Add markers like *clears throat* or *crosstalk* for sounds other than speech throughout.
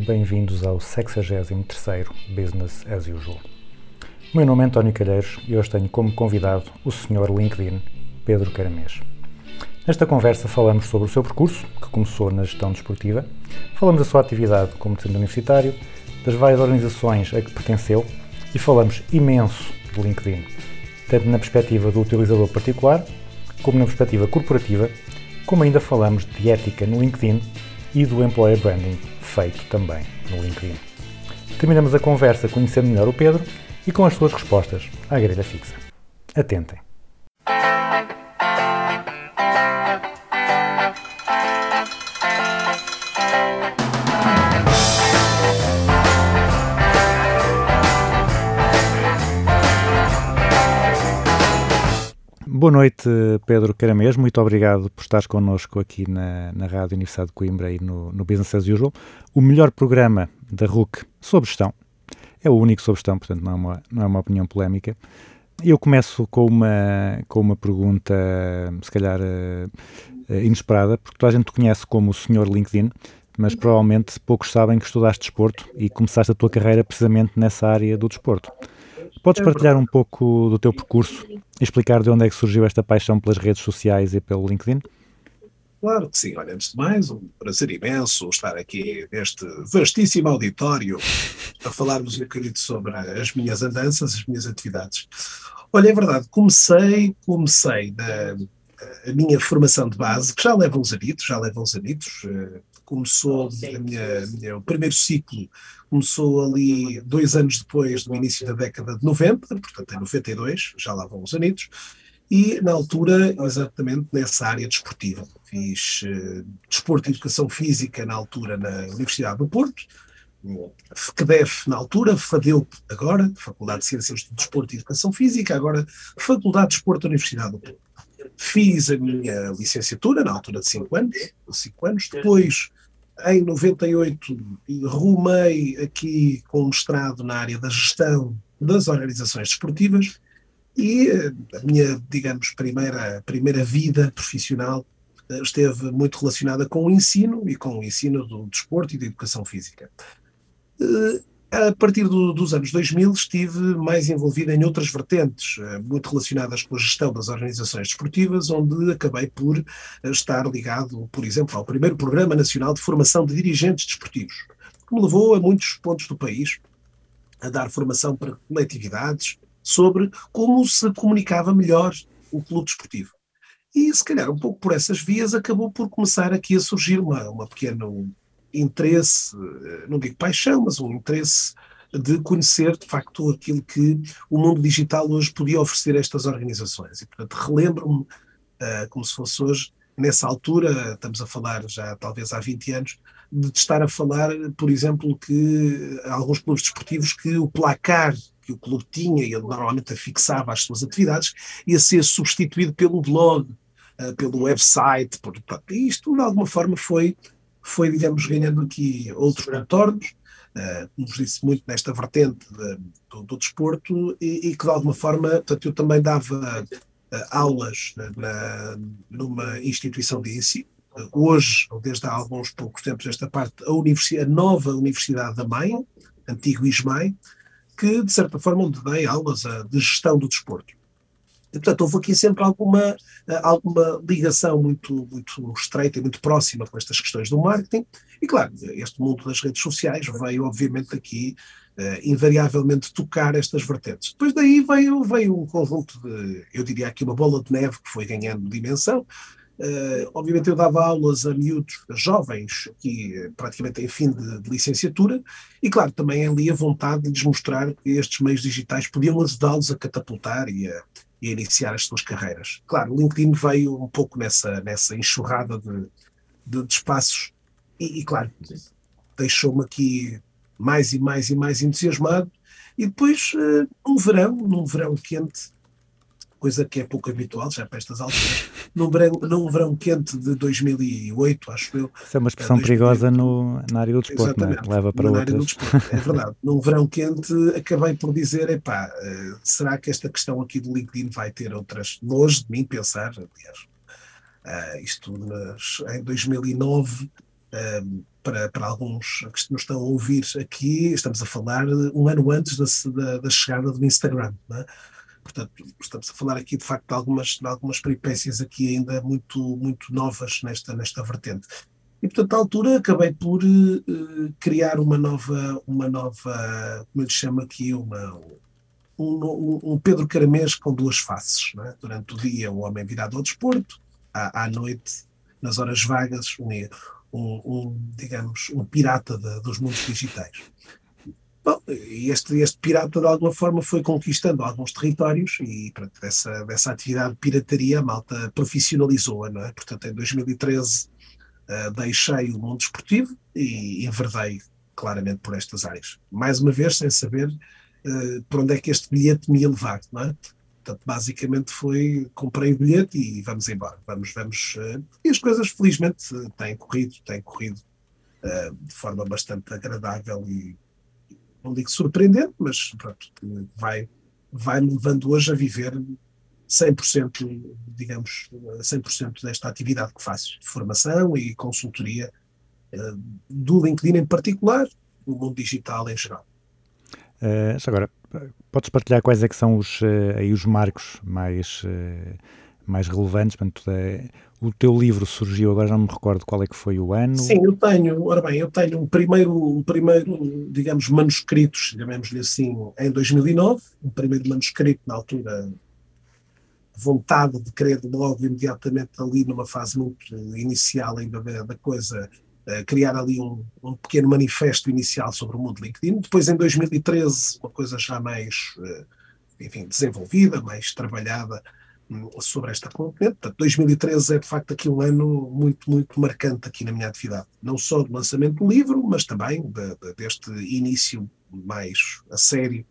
E bem-vindos ao 63º Business as Usual. O meu nome é António Calheiros e hoje tenho como convidado o Sr. LinkedIn, Pedro Caramês. Nesta conversa falamos sobre o seu percurso, que começou na gestão desportiva, falamos da sua atividade como docente universitário, das várias organizações a que pertenceu e falamos imenso de LinkedIn, tanto na perspectiva do utilizador particular, como na perspectiva corporativa, como ainda falamos de ética no LinkedIn e do employer branding feito também no LinkedIn. Terminamos a conversa conhecendo melhor o Pedro e com as suas respostas à grelha fixa. Atentem. Boa noite, Pedro Caramês. Muito obrigado por estares connosco aqui na, na Rádio Universidade de Coimbra e no, no Business as Usual. O melhor programa da RUC sobre gestão. É o único sobre gestão, portanto não é uma, não é uma opinião polémica. Eu começo com uma, com uma pergunta, se calhar eh, inesperada, porque toda a gente te conhece como o Sr. LinkedIn, mas provavelmente poucos sabem que estudaste desporto e começaste a tua carreira precisamente nessa área do desporto. Podes partilhar um pouco do teu percurso e explicar de onde é que surgiu esta paixão pelas redes sociais e pelo LinkedIn? Claro que sim. Olha, antes de mais, um prazer imenso estar aqui neste vastíssimo auditório *laughs* a falar-vos um bocadinho sobre as minhas andanças, as minhas atividades. Olha, é verdade, comecei, comecei na, a minha formação de base, que já leva uns anitos, já leva uns anitos, eh, começou a minha, minha- o primeiro ciclo começou ali dois anos depois do início da década de 90, portanto em 92, já lá vão uns anitos, e na altura exatamente nessa área desportiva. Fiz eh, desporto e educação física na altura na Universidade do Porto, FECDEF na altura, FADEUP agora, Faculdade de Ciências do Desporto e Educação Física, agora Faculdade de Desporto da Universidade do Porto. Fiz a minha licenciatura na altura de 5 anos, cinco anos, depois em 98 rumei aqui com um mestrado na área da gestão das organizações desportivas e eh, a minha, digamos, primeira, primeira vida profissional eh, esteve muito relacionada com o ensino e com o ensino do desporto e da educação física. A partir do- dos anos 2000 estive mais envolvido em outras vertentes, eh, muito relacionadas com a gestão das organizações desportivas, onde acabei por eh, estar ligado, por exemplo, ao primeiro Programa Nacional de Formação de Dirigentes Desportivos, que me levou a muitos pontos do país a dar formação para coletividades sobre como se comunicava melhor o clube desportivo. E se calhar um pouco por essas vias acabou por começar aqui a surgir uma, uma pequeno interesse, eh, não digo paixão, mas um interesse de conhecer de facto aquilo que o mundo digital hoje podia oferecer a estas organizações. E portanto relembro-me, eh, como se fosse hoje, nessa altura, estamos a falar já talvez há 20 anos, de estar a falar, por exemplo, que alguns clubes desportivos que o placar que o clube tinha e normalmente fixava as suas atividades ia ser substituído pelo blog, eh, pelo website, por, pronto, e isto de alguma forma foi, foi digamos, ganhando aqui outros contornos, eh, como vos disse, muito nesta vertente de- do, do desporto e, e que de alguma forma, portanto, eu também dava eh, aulas na- numa instituição de ensino, hoje, ou desde há alguns poucos tempos esta parte, a, universidade, a nova Universidade da Maia, antigo ISMAI, que de certa forma onde dei aulas eh, de gestão do desporto. E, portanto, houve aqui sempre alguma, eh, alguma ligação muito, muito estreita e muito próxima com estas questões do marketing. E, claro, este mundo das redes sociais veio, obviamente, aqui eh, invariavelmente tocar estas vertentes. Depois daí veio, veio um conjunto de, eu diria aqui, uma bola de neve que foi ganhando dimensão. Eh, obviamente eu dava aulas a miúdos, a jovens, aqui eh, praticamente em fim de, de licenciatura, e claro, também ali a vontade de lhes mostrar que estes meios digitais podiam ajudá-los a catapultar e a, e a iniciar as suas carreiras. Claro, o LinkedIn veio um pouco nessa, nessa enxurrada de, de, de espaços e, e, claro, deixou-me aqui mais e mais e mais entusiasmado. E depois, uh, num verão, num verão quente, coisa que é pouco habitual já para estas alturas, num verão, num verão quente de 2008, acho eu. Isso é uma expressão 2008. perigosa no, na área do desporto, não é? Exatamente. Leva para Na área do outras. desporto, É verdade. *laughs* Num verão quente, acabei por dizer: epá, eh, será que esta questão aqui do LinkedIn vai ter outras? Longe de mim pensar, aliás. Ah, isto nas- em 2009, ah, para, para alguns que nos estão a ouvir aqui, estamos a falar um ano antes da, da, da chegada do Instagram. não é? Portanto, estamos a falar aqui de facto de algumas, de algumas peripécias aqui ainda muito, muito novas nesta, nesta vertente. E portanto, à altura acabei por eh, criar uma nova, uma nova, como lhe chamo aqui, uma, um, um- Pedro Caramês com duas faces. é? Durante o dia, o homem virado ao desporto, à, à noite, nas horas vagas, um, um, digamos, um pirata de- dos mundos digitais. Bom, este, este pirata de alguma forma foi conquistando alguns territórios e pronto, dessa atividade de pirataria a malta profissionalizou-a, não é? Portanto, em 2013 eh, deixei o mundo desportivo e enverdei claramente por estas áreas. Mais uma vez, sem saber eh, por onde é que este bilhete me ia levar, não é? Portanto, basicamente foi, comprei o bilhete e vamos embora. Vamos, vamos. eh, e as coisas, felizmente, têm corrido, têm corrido de forma bastante agradável e não digo surpreendente, mas pronto, vai, vai me levando hoje a viver 100%, digamos, 100% desta atividade que faço, de formação e consultoria eh, do LinkedIn em particular, no mundo digital em geral. Já agora, podes partilhar quais é que são os, eh, aí os marcos mais, eh, mais relevantes? Portanto, eh, o teu livro surgiu, agora já não me recordo qual é que foi o ano. Sim, eu tenho, ora bem, eu tenho um primeiro, um primeiro digamos, manuscrito, chamemos-lhe assim, em 2009, um primeiro manuscrito na altura, vontade de querer logo imediatamente ali numa fase muito inicial ainda da, coisa, eh, criar ali um, um pequeno manifesto inicial sobre o mundo LinkedIn. Depois, em 2013, uma coisa já mais, eh, enfim, desenvolvida, mais trabalhada, sobre esta componente. Portanto, 2013 é de facto aqui um ano muito, muito marcante aqui na minha atividade. Não só do lançamento do livro, mas também de- de- deste início mais a sério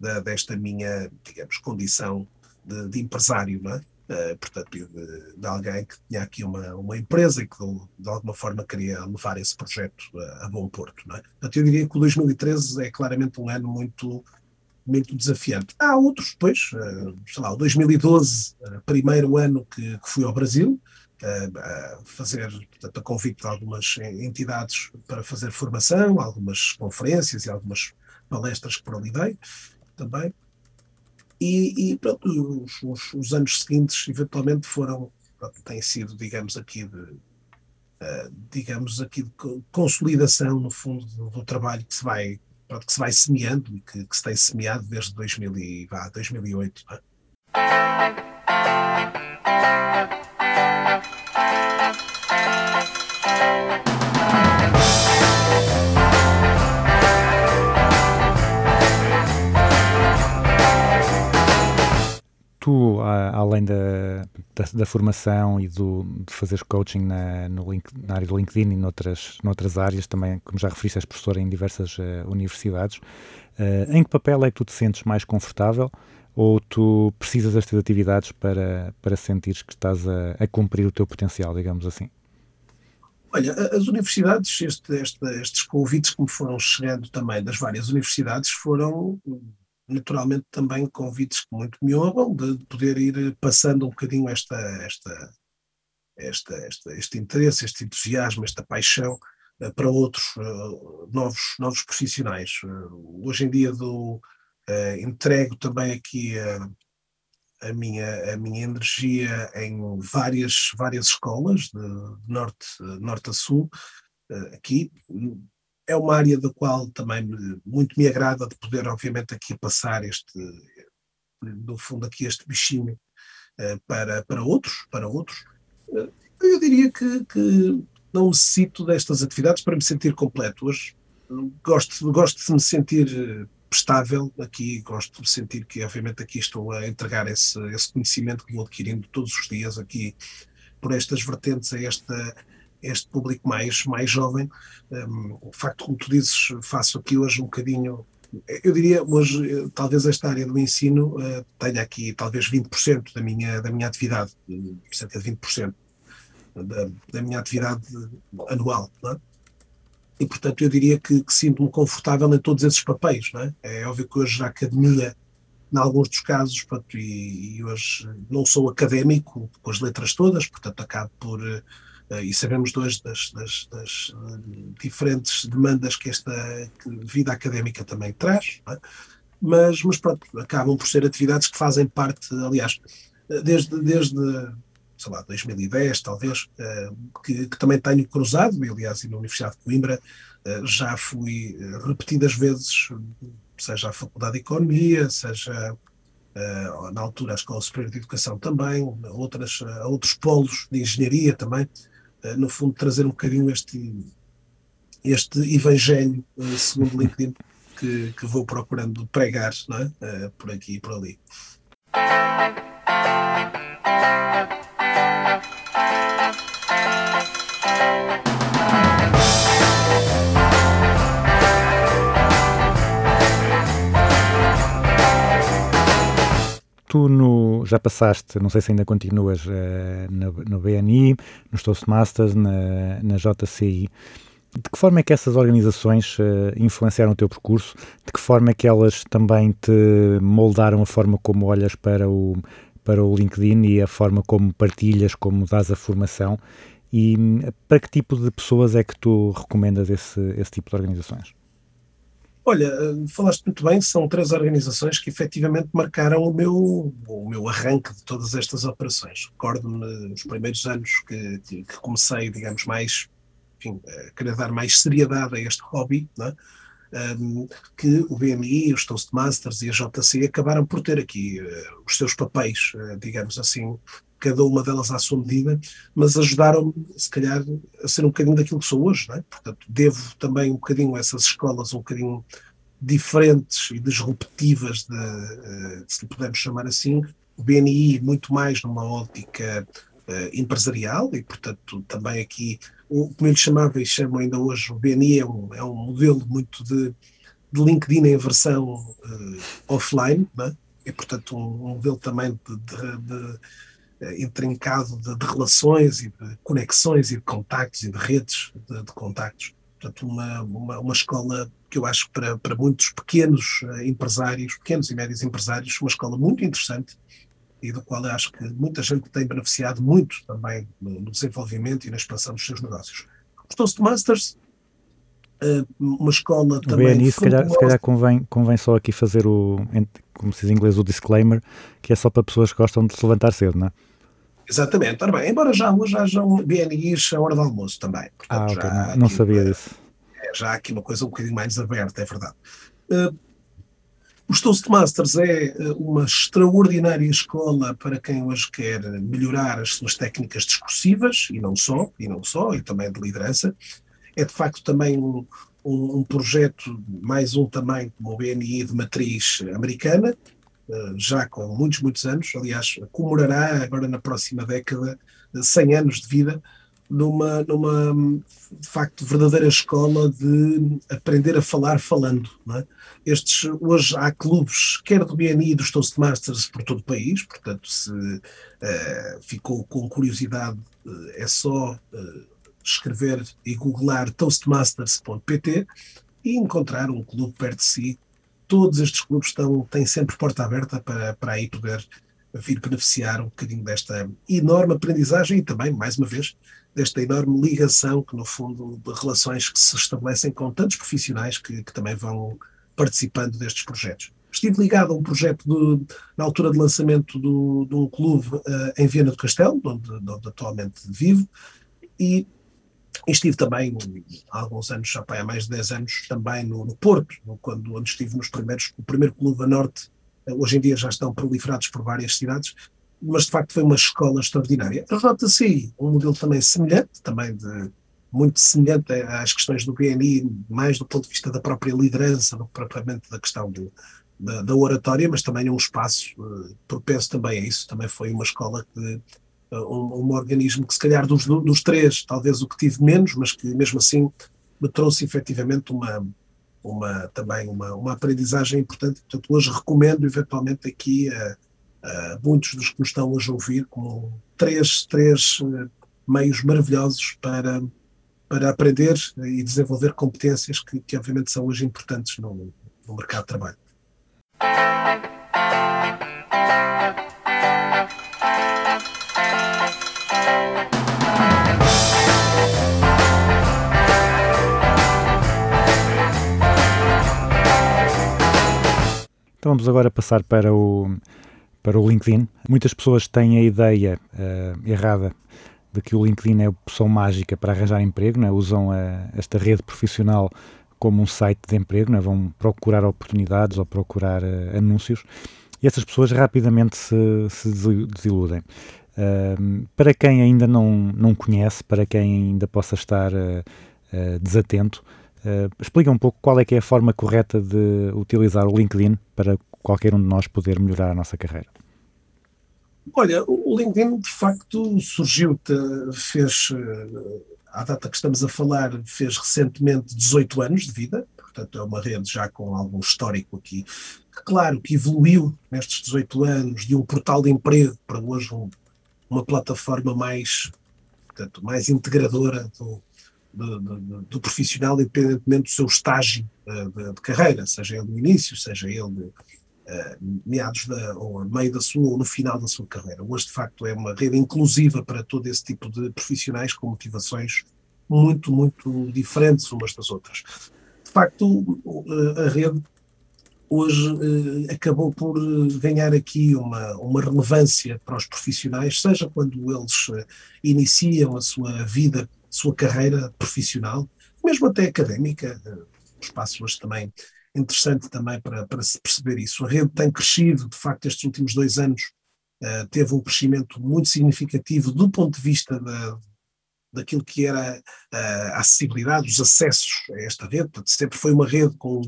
da- desta minha, digamos, condição de, de empresário, não é? Eh, portanto, de, de alguém que tinha aqui uma, uma empresa e que de, de alguma forma queria levar esse projeto a, a bom porto. Não é? Portanto, eu diria que o 2013 é claramente um ano muito, muito desafiante. Há outros depois, eh, sei lá, o 2012, eh, primeiro ano que, que fui ao Brasil, eh, a fazer, portanto, a convite de algumas entidades para fazer formação, algumas conferências e algumas palestras que por ali dei também. E, e pronto, os, os- os anos seguintes, eventualmente, foram, pronto, têm sido, digamos, aqui de, eh, digamos, aqui de co- consolidação, no fundo, do, do trabalho que se vai, pronto, que se vai semeando e que, que se tem semeado desde 2000 e, vá, 2008. não é? Tu, além da, da, da formação e do, de fazeres coaching na, no link, na área do LinkedIn e noutras, noutras áreas, também, como já referiste, és professor em diversas eh, universidades, eh, em que papel é que tu te sentes mais confortável ou tu precisas destas atividades para, para sentires que estás a, a cumprir o teu potencial, digamos assim? Olha, as universidades, este- este- estes convites que me foram chegando também das várias universidades foram naturalmente também convites que muito me honram de poder ir passando um bocadinho esta, esta, esta, esta, este interesse, este entusiasmo, esta paixão eh, para outros eh, novos, novos profissionais. Eh, hoje em dia dou, entrego também aqui a, a minha, a minha energia em várias, várias escolas, de, norte, norte a sul, aqui. É uma área da qual também me- muito me agrada de poder, obviamente, aqui passar este, no fundo, aqui este bichinho eh, para, para outros, para outros. Eh, Eu diria que, que não necessito destas atividades para me sentir completo. Hoje gosto, gosto de me sentir prestável. Aqui gosto de sentir que, obviamente, aqui estou a entregar esse, esse conhecimento que vou adquirindo todos os dias aqui por estas vertentes a esta, este público mais, mais jovem. Um, o facto, como tu dizes, faço aqui hoje um bocadinho. Eu diria hoje, eh, talvez esta área do ensino uh, tenha aqui talvez 20% da minha, da minha atividade, cerca de 20% da, da minha atividade anual. É? E, portanto, eu diria que, que sinto-me confortável em todos esses papéis. É? é óbvio que hoje a academia, em alguns dos casos, portanto, e, e hoje não sou académico com as letras todas, portanto, acabo por. Uh, e sabemos dois das, das, das uh, diferentes demandas que esta vida académica também traz, é? mas, mas pronto, acabam por ser atividades que fazem parte, aliás, desde, desde sei lá, 2010 talvez, que, que, também tenho cruzado, aliás, na Universidade de Coimbra já fui repetidas vezes, seja a Faculdade de Economia, seja na altura a Escola Superior de Educação também, outras, outros polos de engenharia também, no fundo trazer um bocadinho este, este evangelho, segundo LinkedIn, que, que vou procurando pregar é? por aqui e por ali. Tu no, já passaste, não sei se ainda continuas uh, no, no, BNI, nos Toastmasters, na, na JCI. De que forma é que essas organizações uh, influenciaram o teu percurso? De que forma é que elas também te moldaram a forma como olhas para o, para o LinkedIn e a forma como partilhas, como dás a formação? E para que tipo de pessoas é que tu recomendas esse, esse tipo de organizações? Olha, falaste muito bem, são três organizações que efetivamente marcaram o meu, o meu arranque de todas estas operações. Recordo-me nos primeiros anos que, que, comecei, digamos, mais, enfim, a querer dar mais seriedade a este hobby, é? um, que o BMI, os Toastmasters e a JC acabaram por ter aqui uh, os seus papéis, uh, digamos assim, cada uma delas à sua medida, mas ajudaram-me, se calhar, a ser um bocadinho daquilo que sou hoje, não é? Portanto, devo também um bocadinho a essas escolas um bocadinho diferentes e disruptivas, de, eh, se lhe pudermos chamar assim, o BNI muito mais numa ótica uh, empresarial e, portanto, também aqui, o, como eu lhe chamava e chamo ainda hoje, o BNI é um, é um modelo muito de, de LinkedIn em versão uh, offline, não é? e, portanto, um, um modelo também de, de, de intrincado de, de, relações e de conexões e de contactos e de redes de, de contactos. Portanto, uma, uma, uma, escola que eu acho para, para muitos pequenos eh, empresários, pequenos e médios empresários, uma escola muito interessante e do qual eu acho que muita gente tem beneficiado muito também no, desenvolvimento e na expansão dos seus negócios. Os Toastmasters, eh, uma escola também. BNI, se calhar, se calhar convém, convém só aqui fazer o, como se diz em inglês, o disclaimer, que é só para pessoas que gostam de se levantar cedo, não é? Exatamente, ora bem, embora já hoje haja um BNIs a hora do almoço também. Portanto, ah, ok, não, não sabia uma, disso. É, já há aqui uma coisa um bocadinho mais aberta, é verdade. Uh, os Toastmasters é eh, uma extraordinária escola para quem hoje quer melhorar as suas técnicas discursivas, e não só, e não só, e também de liderança. É de facto também um, um, um projeto, mais um também como o BNI de matriz americana, eh, já com muitos, muitos anos, aliás, comemorará agora na próxima década 100 anos de vida, numa, numa de facto, verdadeira escola de aprender a falar falando. É? Estes, hoje há clubes, quer do BNI dos Toastmasters por todo o país, portanto, se uh, ficou com curiosidade, uh, é só uh, escrever e googlar toastmasters.pt e encontrar um clube perto de si todos estes clubes estão, têm sempre porta aberta para, para aí poder vir beneficiar um bocadinho desta enorme aprendizagem e também, mais uma vez, desta enorme ligação que, no fundo, de relações que se estabelecem com tantos profissionais que, que também vão participando destes projetos. Estive ligado a um projeto do, na altura de lançamento do, de um clube uh, em Viena do Castelo, onde, onde atualmente vivo, e estive também há alguns anos, já há mais de 10 anos, também no, no Porto, quando, onde estive nos primeiros, o primeiro clube a norte, eh, hoje em dia já estão proliferados por várias cidades, mas de facto foi uma escola extraordinária. A JCI, um modelo também semelhante, também de muito semelhante às questões do BNI, mais do ponto de vista da própria liderança, do que propriamente da questão do, da, da oratória, mas também é um espaço uh, propenso também a isso. Também foi uma escola que um, um, organismo que se calhar dos, dos três, talvez o que tive menos, mas que mesmo assim me trouxe efetivamente uma, uma também uma, uma aprendizagem importante. Portanto, hoje recomendo eventualmente aqui a, a muitos dos que nos estão hoje a ouvir como três, três uh, meios maravilhosos para, para aprender e desenvolver competências que, que obviamente são hoje importantes no, no mercado de trabalho. Então vamos agora passar para o, para o LinkedIn. Muitas pessoas têm a ideia uh, errada de que o LinkedIn é a opção mágica para arranjar emprego, né? usam a, esta rede profissional como um site de emprego, né? vão procurar oportunidades ou procurar uh, anúncios e essas pessoas rapidamente se, se desiludem. Uh, para quem ainda não, não conhece, para quem ainda possa estar desatento, Uh, explica um pouco qual é que é a forma correta de utilizar o LinkedIn para qualquer um de nós poder melhorar a nossa carreira. Olha, o LinkedIn de facto surgiu, fez, eh, à data que estamos a falar, fez recentemente 18 anos de vida, portanto é uma rede já com algum histórico aqui. Claro que evoluiu nestes 18 anos de um portal de emprego para hoje um, uma plataforma mais, portanto, mais integradora do, do, do, do, profissional, independentemente do seu estágio uh, de, de, carreira, seja ele no início, seja ele uh, meados da, ou meio da sua ou no final da sua carreira. Hoje, de facto, é uma rede inclusiva para todo esse tipo de profissionais com motivações muito, muito diferentes umas das outras. De facto, a rede hoje uh, acabou por ganhar aqui uma, uma relevância para os profissionais, seja quando eles iniciam a sua vida sua carreira profissional, mesmo até académica, um espaço hoje também interessante também para, para se perceber isso. A rede tem crescido, de facto, estes últimos dois anos uh, teve um crescimento muito significativo do ponto de vista da, daquilo que era a acessibilidade, os acessos a esta rede, portanto, sempre foi uma rede com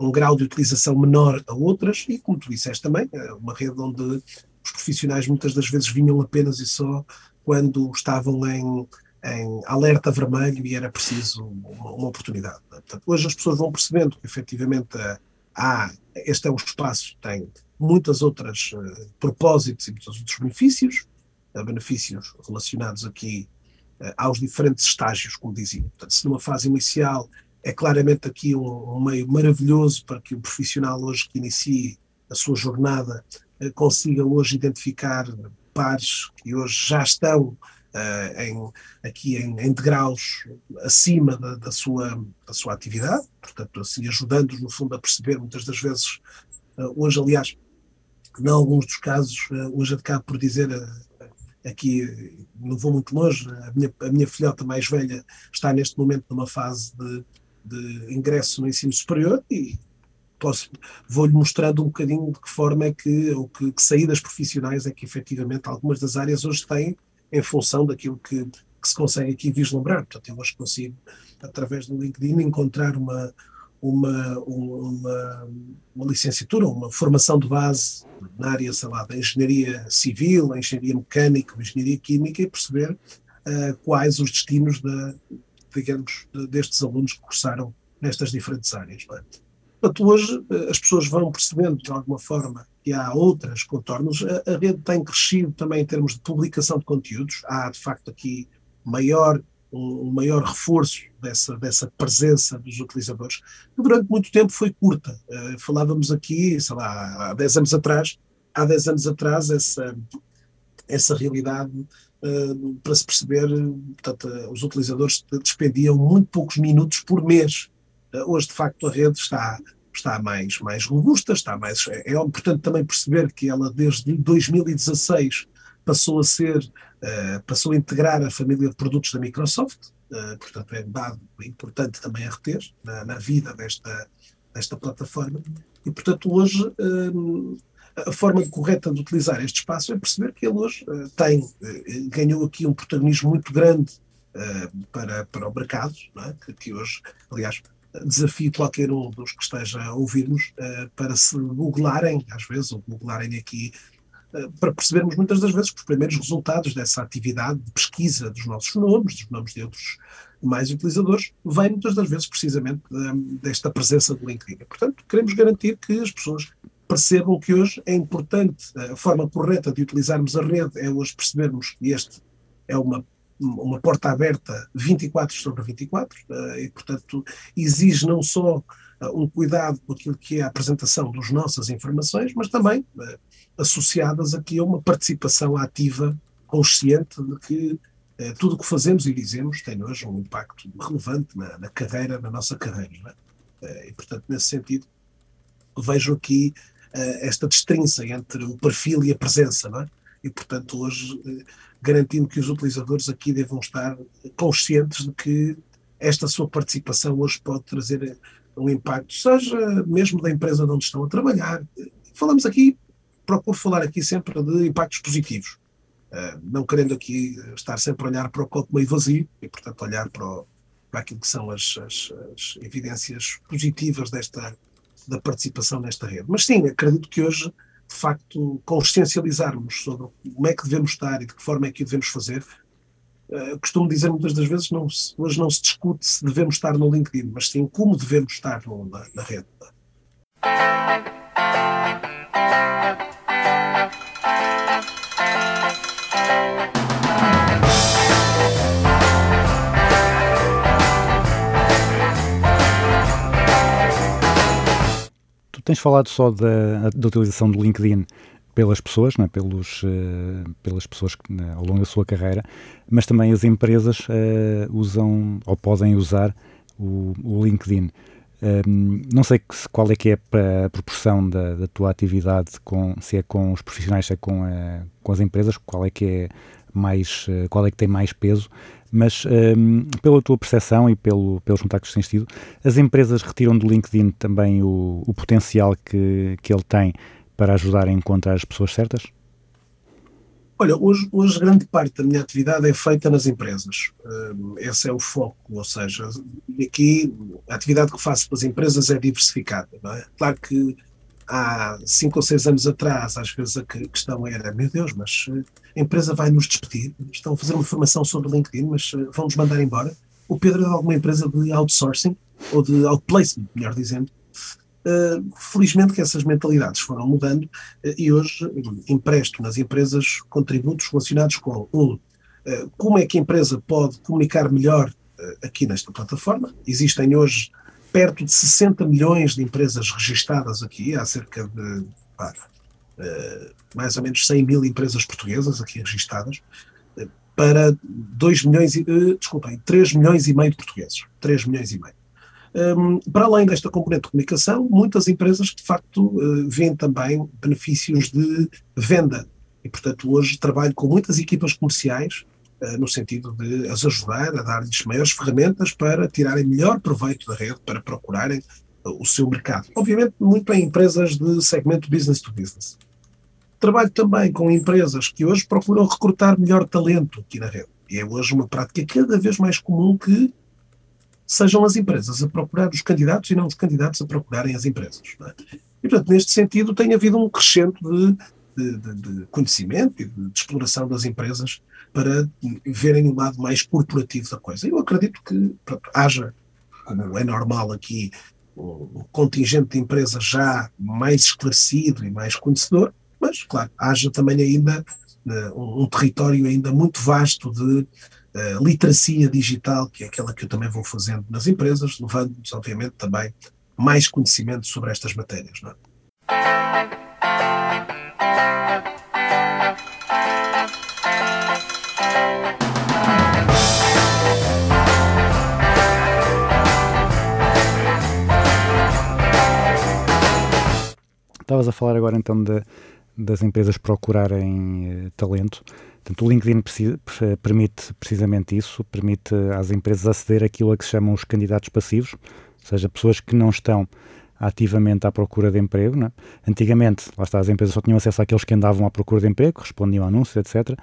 um grau de utilização menor a outras e, como tu disseste também, uma rede onde os profissionais muitas das vezes vinham apenas e só quando estavam em em alerta vermelho e era preciso uma, uma oportunidade. Portanto, hoje as pessoas vão percebendo que efetivamente há, este é um espaço que tem muitas outras uh, propósitos e muitos outros benefícios, uh, benefícios relacionados aqui uh, aos diferentes estágios, como dizia. Portanto, se numa fase inicial é claramente aqui um, um meio maravilhoso para que o profissional hoje que inicie a sua jornada consiga hoje identificar pares que hoje já estão uh, em, aqui em, em degraus acima da, da, sua, da sua atividade, portanto, assim, ajudando-os, no fundo, a perceber, muitas das vezes, uh, hoje, aliás, em alguns dos casos, uh, hoje acabo por dizer, aqui não vou muito longe, a minha, a minha filhota mais velha está neste momento numa fase de, de ingresso no ensino superior e vou-lhe mostrando um bocadinho de que forma é que, ou que, que saídas profissionais é que efetivamente algumas das áreas hoje têm em função daquilo que, que se consegue aqui vislumbrar. Portanto, eu hoje consigo, através do LinkedIn, encontrar uma, uma, uma, uma, licenciatura, uma formação de base na área, sei lá, da engenharia civil, a engenharia mecânica, a engenharia química e perceber uh, quais os destinos da, digamos, destes alunos que cursaram nestas diferentes áreas. É? Portanto, hoje uh, as pessoas vão percebendo de alguma forma e há outras contornos, a, a, rede tem crescido também em termos de publicação de conteúdos. Há, de facto, aqui maior, um, maior reforço dessa, dessa presença dos utilizadores, que durante muito tempo foi curta. Uh, falávamos aqui, sei lá, há 10 anos atrás, há 10 anos atrás, essa, essa realidade, uh, para se perceber, portanto, uh, os utilizadores despendiam muito poucos minutos por mês. hoje, de facto, a rede está está mais, mais robusta, está mais. É, é importante também perceber que ela, desde 2016, passou a ser, uh, passou a integrar a família de produtos da Microsoft, uh, portanto, é um dado importante também a reter na, na vida desta, desta plataforma. E, portanto, hoje. Uh, a forma correta de utilizar este espaço é perceber que ele hoje tem, ganhou aqui um protagonismo muito grande para, para o mercado, é? que, que hoje, aliás, desafio qualquer um dos que esteja a ouvir-nos eh, para se googlarem, às vezes, ou googlarem aqui, eh, para percebermos muitas das vezes que os primeiros resultados dessa atividade de pesquisa dos nossos nomes, dos nomes de outros mais utilizadores, vem muitas das vezes precisamente eh, desta presença do LinkedIn. Portanto, queremos garantir que as pessoas percebam que hoje é importante, a forma correta de utilizarmos a rede é hoje percebermos que este é uma uma porta aberta 24 sobre 24 eh, e, portanto, exige não só eh, um cuidado com aquilo que é a apresentação das nossas informações, mas também eh, associadas aqui a uma participação ativa, consciente de que tudo o que fazemos e dizemos tem hoje um impacto relevante na, na carreira, na nossa carreira. É? E, portanto, nesse sentido, vejo aqui esta destrinça entre o perfil e a presença, não é? E, portanto, hoje garantindo que os utilizadores aqui devam estar conscientes de que esta sua participação hoje pode trazer um impacto, seja mesmo da empresa onde estão a trabalhar. Falamos aqui, procuro falar aqui sempre de impactos positivos, uh, não querendo aqui estar sempre a olhar para o copo meio vazio e, portanto, olhar para, o, para aquilo que são as, as, as evidências positivas desta, da participação nesta rede. Mas sim, acredito que hoje de facto, consciencializarmos sobre como é que devemos estar e de que forma é que o devemos fazer. Uh, costumo dizer muitas das vezes, não se, hoje não se discute se devemos estar no LinkedIn, mas sim como devemos estar no, na, na rede. Tens falado só da, da utilização do LinkedIn pelas pessoas, é? pelos, uh, pelas pessoas que, né, ao longo da sua carreira, mas também as empresas uh, usam ou podem usar o, o LinkedIn. Um, ehm, não sei que, qual é que é a proporção da, da, tua atividade, com, se é com os profissionais, se é com, a, com as empresas, qual é que é mais, qual é que tem mais peso, mas um, pela tua percepção e pelo, pelos contactos que tens tido, as empresas retiram do LinkedIn também o, o potencial que, que ele tem para ajudar a encontrar as pessoas certas? Olha, hoje, hoje grande parte da minha atividade é feita nas empresas. Um, esse é o foco, ou seja, aqui a atividade que faço para as empresas é diversificada. É? Claro que há cinco ou seis anos atrás, às vezes a questão era, meu Deus, mas a empresa vai nos despedir, estão a fazer uma formação sobre LinkedIn, mas eh, vão nos mandar embora. O Pedro é de alguma empresa de outsourcing, ou de outplacement, melhor dizendo. Uh, felizmente que essas mentalidades foram mudando uh, e hoje empresto nas empresas contributos relacionados com, um, como é que a empresa pode comunicar melhor aqui nesta plataforma. Existem hoje perto de 60 milhões de empresas registadas aqui, há cerca de uh, mais ou menos 100 mil empresas portuguesas aqui registadas, uh, para 2 milhões, e, uh, desculpem, 3 milhões e meio de portugueses. 3 milhões e meio. Para além desta componente de comunicação, muitas empresas de facto uh, veem também benefícios de venda. E, portanto, hoje trabalho com muitas equipas comerciais eh, no sentido de as ajudar a dar-lhes maiores ferramentas para tirarem melhor proveito da rede, para procurarem eh, o seu mercado. Obviamente, muito em empresas de segmento business to business. Trabalho também com empresas que hoje procuram recrutar melhor talento aqui na rede. E é hoje uma prática cada vez mais comum que sejam as empresas a procurar os candidatos e não os candidatos a procurarem as empresas. É? E, portanto, neste sentido, tem havido um crescente de, de, de, de conhecimento e de, exploração das empresas para verem o lado mais corporativo da coisa. Eu acredito que pronto, haja, como é normal aqui, um contingente de empresas já mais esclarecido e mais conhecedor, mas, claro, haja também ainda uh, um, território ainda muito vasto de uh, literacia digital, que é aquela que eu também vou fazendo nas empresas, levando-nos, obviamente, também mais conhecimento sobre estas matérias. Não é? Estavas a falar agora então de, das empresas procurarem uh, talento. Portanto, o LinkedIn precisa, permite precisamente isso, permite às empresas aceder àquilo a que se chamam os candidatos passivos, ou seja, pessoas que não estão ativamente à procura de emprego. Né? Antigamente, lá está, as empresas só tinham acesso àqueles que andavam à procura de emprego, respondiam a anúncios, etc.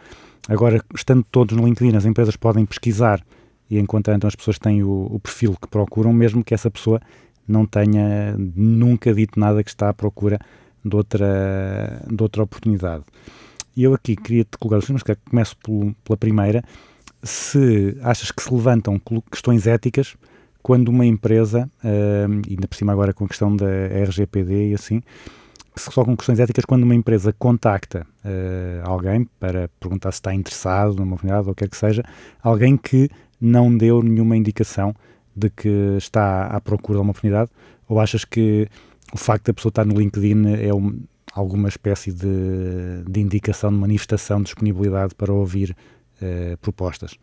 Agora, estando todos no LinkedIn, as empresas podem pesquisar e encontrar então as pessoas que têm o, o perfil que procuram, mesmo que essa pessoa não tenha nunca dito nada que está à procura de outra, de outra oportunidade. E eu aqui queria te colocar, mas começo pelo, pela primeira, se achas que se levantam questões éticas quando uma empresa, uh, ainda por cima agora com a questão da RGPD e assim, que se colocam questões éticas quando uma empresa contacta uh, alguém para perguntar se está interessado numa oportunidade ou o que quer que seja, alguém que não deu nenhuma indicação de que está à procura de uma oportunidade, ou achas que o facto da pessoa estar no LinkedIn é um, alguma espécie de, de, indicação, de manifestação de disponibilidade para ouvir uh, propostas?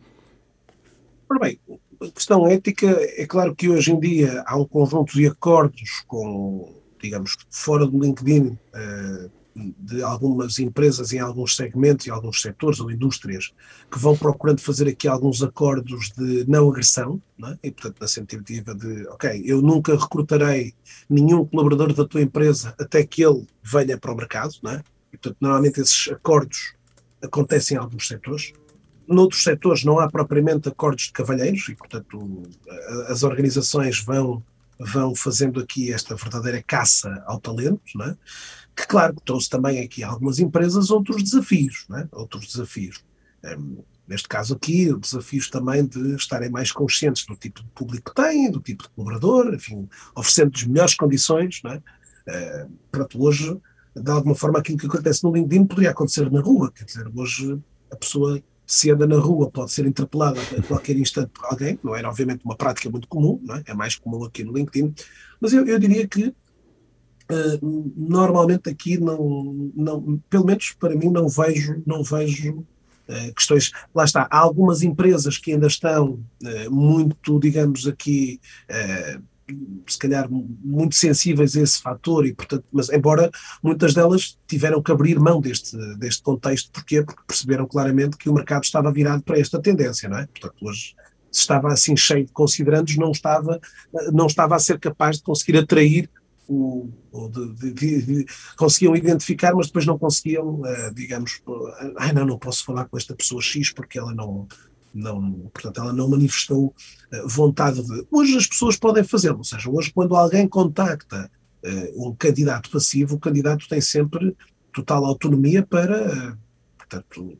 Ora bem, a questão ética, é claro que hoje em dia há um conjunto de acordos com, digamos, fora do LinkedIn, uh, de algumas empresas em alguns segmentos e alguns setores ou indústrias que vão procurando fazer aqui alguns acordos de não agressão, não é? e portanto na sentido de, ok, eu nunca recrutarei nenhum colaborador da tua empresa até que ele venha para o mercado, não é? e portanto normalmente esses acordos acontecem em alguns setores. Noutros setores não há propriamente acordos de cavalheiros e portanto as organizações vão vão fazendo aqui esta verdadeira caça ao talento, não é? Que claro trouxe também aqui algumas empresas outros desafios, é? outros desafios. Um, neste caso aqui, desafios também de estarem mais conscientes do tipo de público que têm, do tipo de colaborador, enfim, oferecendo-lhes melhores condições. Não é? Uh, hoje, de alguma forma, aquilo que acontece no LinkedIn poderia acontecer na rua, quer dizer, hoje a pessoa se anda na rua pode ser interpelada a qualquer instante por alguém, não era obviamente uma prática muito comum, é? é? mais comum aqui no LinkedIn, mas eu, eu diria que Uh, normalmente aqui não, não, pelo menos para mim não vejo, não vejo uh, questões. Lá está, há algumas empresas que ainda estão uh, muito, digamos aqui, se calhar muito sensíveis a esse fator e portanto, mas embora muitas delas tiveram que abrir mão deste, deste contexto, porquê? Porque perceberam claramente que o mercado estava virado para esta tendência, não é? Portanto, hoje se estava assim cheio de considerandos, não estava, não estava a ser capaz de conseguir atrair o, de, de, de, conseguiam identificar, mas depois não conseguiam, uh, digamos, ai não, não posso falar com esta pessoa X porque ela não, não portanto, ela não manifestou uh, vontade de. Hoje as pessoas podem fazê-lo, ou seja, hoje quando alguém contacta uh, um candidato passivo, o candidato tem sempre total autonomia para, portanto,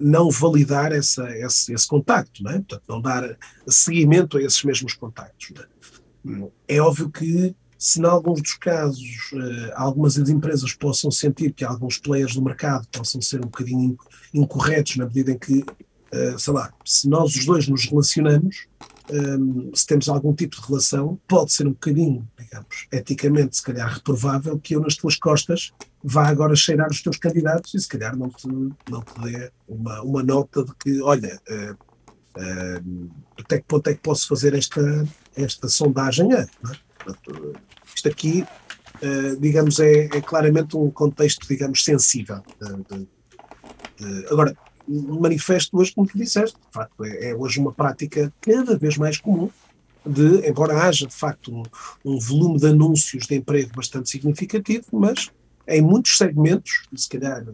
não validar essa, esse, esse contacto, não é? portanto, não dar seguimento a esses mesmos contactos. É? é óbvio que se em alguns dos casos uh, algumas empresas possam sentir que alguns players do mercado possam ser um bocadinho incorretos na medida em que, uh, sei lá, se nós os dois nos relacionamos, ehm, se temos algum tipo de relação, pode ser um bocadinho, digamos, eticamente, se calhar reprovável que eu nas tuas costas vá agora cheirar os teus candidatos e se calhar não te, não te dê uma, uma nota de que, olha, até que ponto é que posso fazer esta, esta sondagem? Não é? Portanto, isto aqui, uh, digamos, é, é, claramente um contexto, digamos, sensível. De, de, de, agora, manifesto hoje, como tu disseste, de facto, é, é, hoje uma prática cada vez mais comum de, embora haja de facto um, um volume de anúncios de emprego bastante significativo, mas em muitos segmentos, se calhar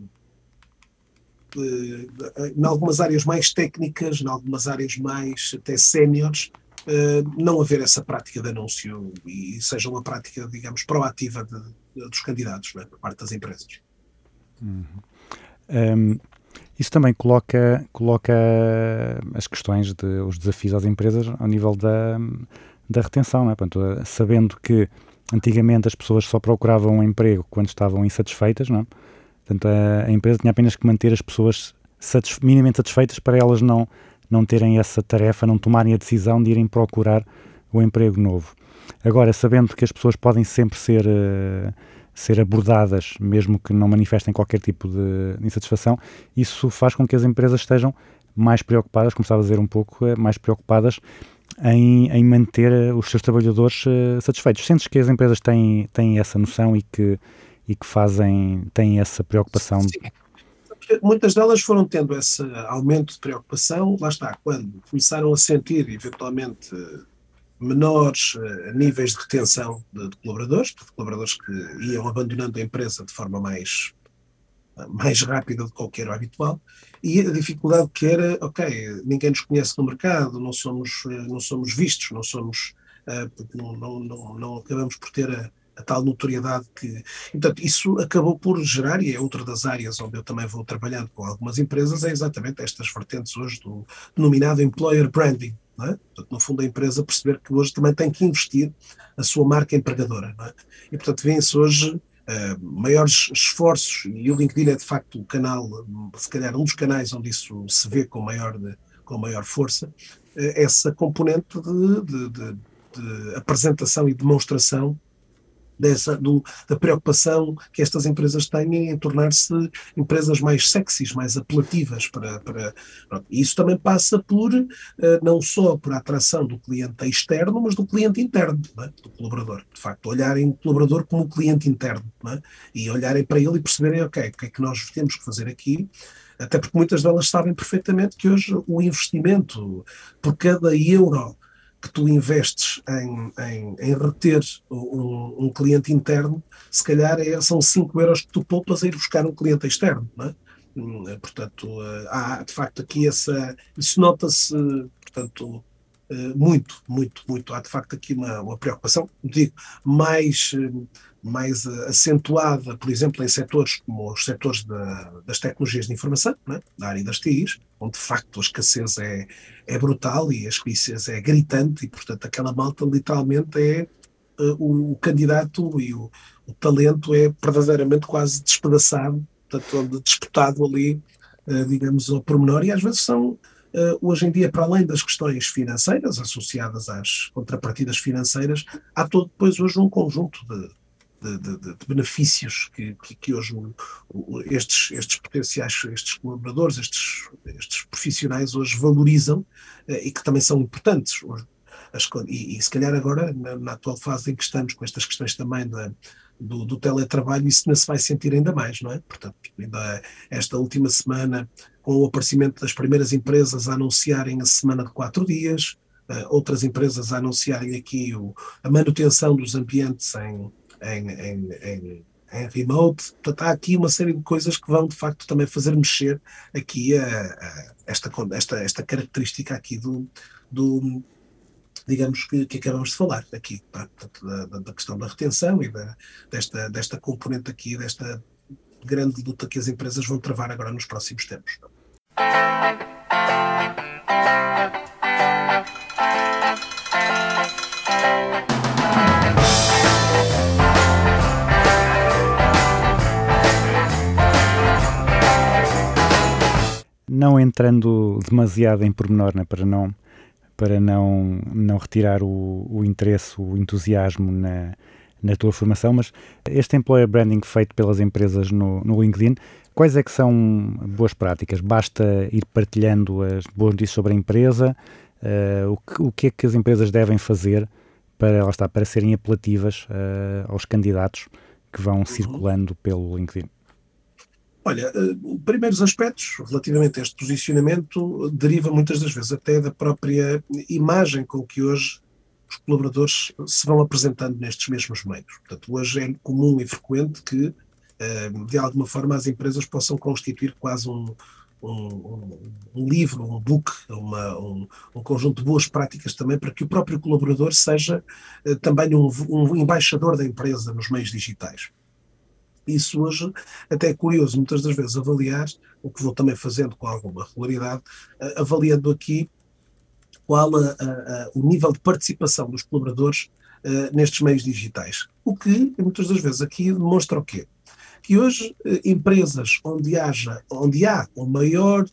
eh, em algumas áreas mais técnicas, em algumas áreas mais até séniores, eh, não haver essa prática de anúncio e seja uma prática, digamos, proativa de, de, dos candidatos, é? por parte das empresas. Uhum. Um, isso também coloca, coloca as questões, de, os desafios às empresas ao nível da, da retenção, é? Portanto, sabendo que antigamente as pessoas só procuravam um emprego quando estavam insatisfeitas, não é? Portanto, a, a empresa tinha apenas que manter as pessoas satisfe minimamente satisfeitas para elas não não terem essa tarefa, não tomarem a decisão de irem procurar o emprego novo. Agora, sabendo que as pessoas podem sempre ser, uh, ser abordadas, mesmo que não manifestem qualquer tipo de insatisfação, isso faz com que as empresas estejam mais preocupadas, como estava a dizer um pouco, eh, mais preocupadas em, em manter eh, os seus trabalhadores uh, satisfeitos. Sentes que as empresas têm, têm essa noção e que, e que fazem, têm essa preocupação? Sim muitas delas foram tendo esse aumento de preocupação, lá está, quando começaram a sentir eventualmente menores uh, níveis de retenção de, de, colaboradores, de colaboradores que iam abandonando a empresa de forma mais, mais rápida do que qualquer habitual, e a dificuldade que era, ok, ninguém nos conhece no mercado, não somos, eh, não somos vistos, não somos, eh, não, não, não, não acabamos por ter a, a tal notoriedade que. E, portanto, isso acabou por gerar, e é outra das áreas onde eu também vou trabalhando com algumas empresas, é exatamente estas vertentes hoje do denominado employer branding. É? Portanto, no fundo, a empresa perceber que hoje também tem que investir a sua marca empregadora. É? E, portanto, vêem-se hoje Uh, maiores esforços, e o LinkedIn é de facto o canal, se calhar um dos canais onde isso se vê com maior, de, com maior força, uh, essa componente de, de, de, apresentação e demonstração dessa, do, da preocupação que estas empresas têm em tornar-se empresas mais sexys, mais apelativas para, para isso também passa por uh, não só por atração do cliente externo, mas do cliente interno, é? do colaborador. De facto, olharem o colaborador como cliente interno é? e olharem para ele e perceberem, ok, o que é que nós temos que fazer aqui até porque muitas delas sabem perfeitamente que hoje o investimento por cada euro que tu investes em, em, em reter um, um, cliente interno, se calhar é, são 5 euros que tu poupas a ir buscar um cliente externo. Não é? Hum, portanto, eh, há de facto aqui essa. Isso nota-se, portanto, eh, muito, muito, muito. Há de facto aqui uma, uma preocupação, digo, mais, mais acentuada, por exemplo, em setores como os setores da, das tecnologias de informação, é? da área das TIs, onde de facto a escassez é, é brutal e a escassez é gritante, e portanto aquela malta literalmente é uh, o, o, candidato e o, o, talento é verdadeiramente quase despedaçado, portanto, disputado ali, uh, digamos, ao pormenor, e às vezes são Uh, hoje em dia, para além das questões financeiras associadas às contrapartidas financeiras, há todo depois hoje um conjunto de, de, de, de benefícios que, que, que hoje o, o, estes, estes potenciais, estes colaboradores, estes, estes profissionais hoje valorizam uh, e que também são importantes. As, e, e, se calhar agora, na, na, atual fase em que estamos, com estas questões também da, do, do, teletrabalho, isso não se vai sentir ainda mais, não é? Portanto, ainda esta última semana, com o aparecimento das primeiras empresas a anunciarem a semana de quatro dias, uh, outras empresas a anunciarem aqui o, a manutenção dos ambientes em, em, em, em, em remote. Portanto, há aqui uma série de coisas que vão, de facto, também fazer mexer aqui a, a esta, esta, esta característica aqui do, do digamos, que, que acabamos de falar aqui, tá? da, da, questão da retenção e da, desta, desta componente aqui, desta grande luta que as empresas vão travar agora nos próximos tempos. Não entrando demasiado em pormenor, né, para não para não, não retirar o, o interesse, o entusiasmo na, na tua formação, mas este employer branding feito pelas empresas no, no LinkedIn, quais é que são boas práticas? Basta ir partilhando as boas notícias sobre a empresa? Uh, o, que, o que é que as empresas devem fazer para, lá está, para serem apelativas uh, aos candidatos que vão uhum. circulando pelo LinkedIn? Olha, eh, primeiros aspectos relativamente a este posicionamento deriva muitas das vezes até da própria imagem com que hoje os colaboradores se vão apresentando nestes mesmos meios. Portanto, hoje é comum e frequente que, eh, de alguma forma, as empresas possam constituir quase um, um, um livro, um book, uma, um, um, conjunto de boas práticas também para que o próprio colaborador seja eh, também um embaixador da empresa nos meios digitais. Isso hoje até é curioso, muitas das vezes avaliar, o que vou também fazendo com alguma regularidade, uh, avaliando aqui qual a, a, a, o nível de participação dos colaboradores uh, nestes meios digitais. O que, muitas das vezes, aqui demonstra o quê? Que hoje, uh, empresas onde, haja, onde há o maior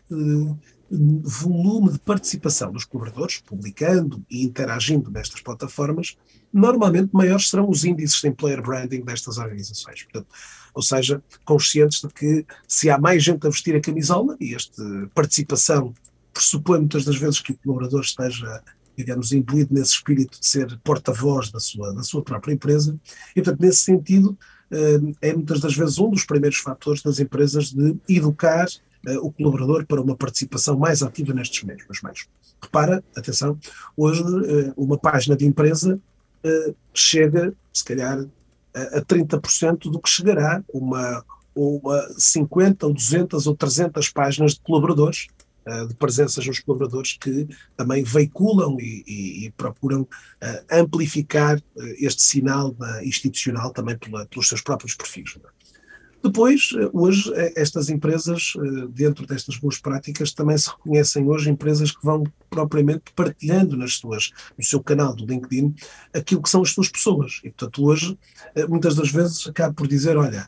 volume de participação dos colaboradores, publicando e interagindo nestas plataformas, normalmente maiores serão os índices de employer branding destas organizações. Portanto, ou seja, conscientes de que se há mais gente a vestir a camisola, e esta participação pressupõe muitas das vezes que o colaborador esteja, digamos, imbuído nesse espírito de ser porta-voz da sua, da sua própria empresa, e portanto, nesse sentido, eh, é muitas das vezes um dos primeiros fatores das empresas de educar eh, o colaborador para uma participação mais ativa nestes meios. Repara, atenção, hoje eh, uma página de empresa chega, se calhar, a 30% do que chegará uma, uma 50 ou 200 ou 300 páginas de colaboradores, eh, de presenças nos colaboradores que também veiculam e, e- e procuram eh, amplificar eh, este sinal institucional também pela- pelos seus próprios perfis. é? Depois, eh, hoje, eh, estas empresas, eh, dentro destas boas práticas, também se reconhecem hoje empresas que vão propriamente partilhando nas suas, no seu canal do LinkedIn aquilo que são as suas pessoas. E, portanto, hoje, muitas das vezes, acabo por dizer: olha,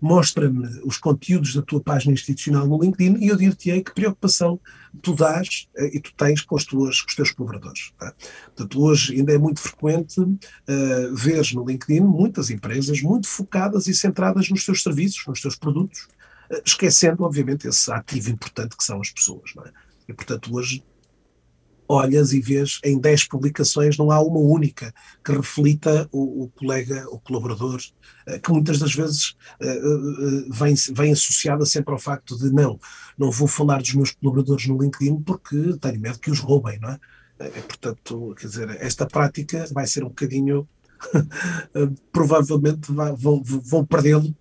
mostra-me os conteúdos da tua página institucional no LinkedIn e eu dir-te-ei que preocupação tu dás eh, e tu tens com, as tuas, com os teus colaboradores. tá? Portanto, hoje ainda é muito frequente eh, veres no LinkedIn muitas empresas muito focadas e centradas nos seus serviços, nos seus produtos, eh, esquecendo, obviamente, esse ativo importante que são as pessoas. É? E, portanto, hoje olhas e vês em 10 publicações, não há uma única que reflita o, o colega, o colaborador, eh, que muitas das vezes eh, eh, vem, vem associada sempre ao facto de não, não vou falar dos meus colaboradores no LinkedIn porque tenho medo que os roubem, não é? Portanto, quer dizer, esta prática vai ser um bocadinho, *laughs* provavelmente vai- vão, perdê-lo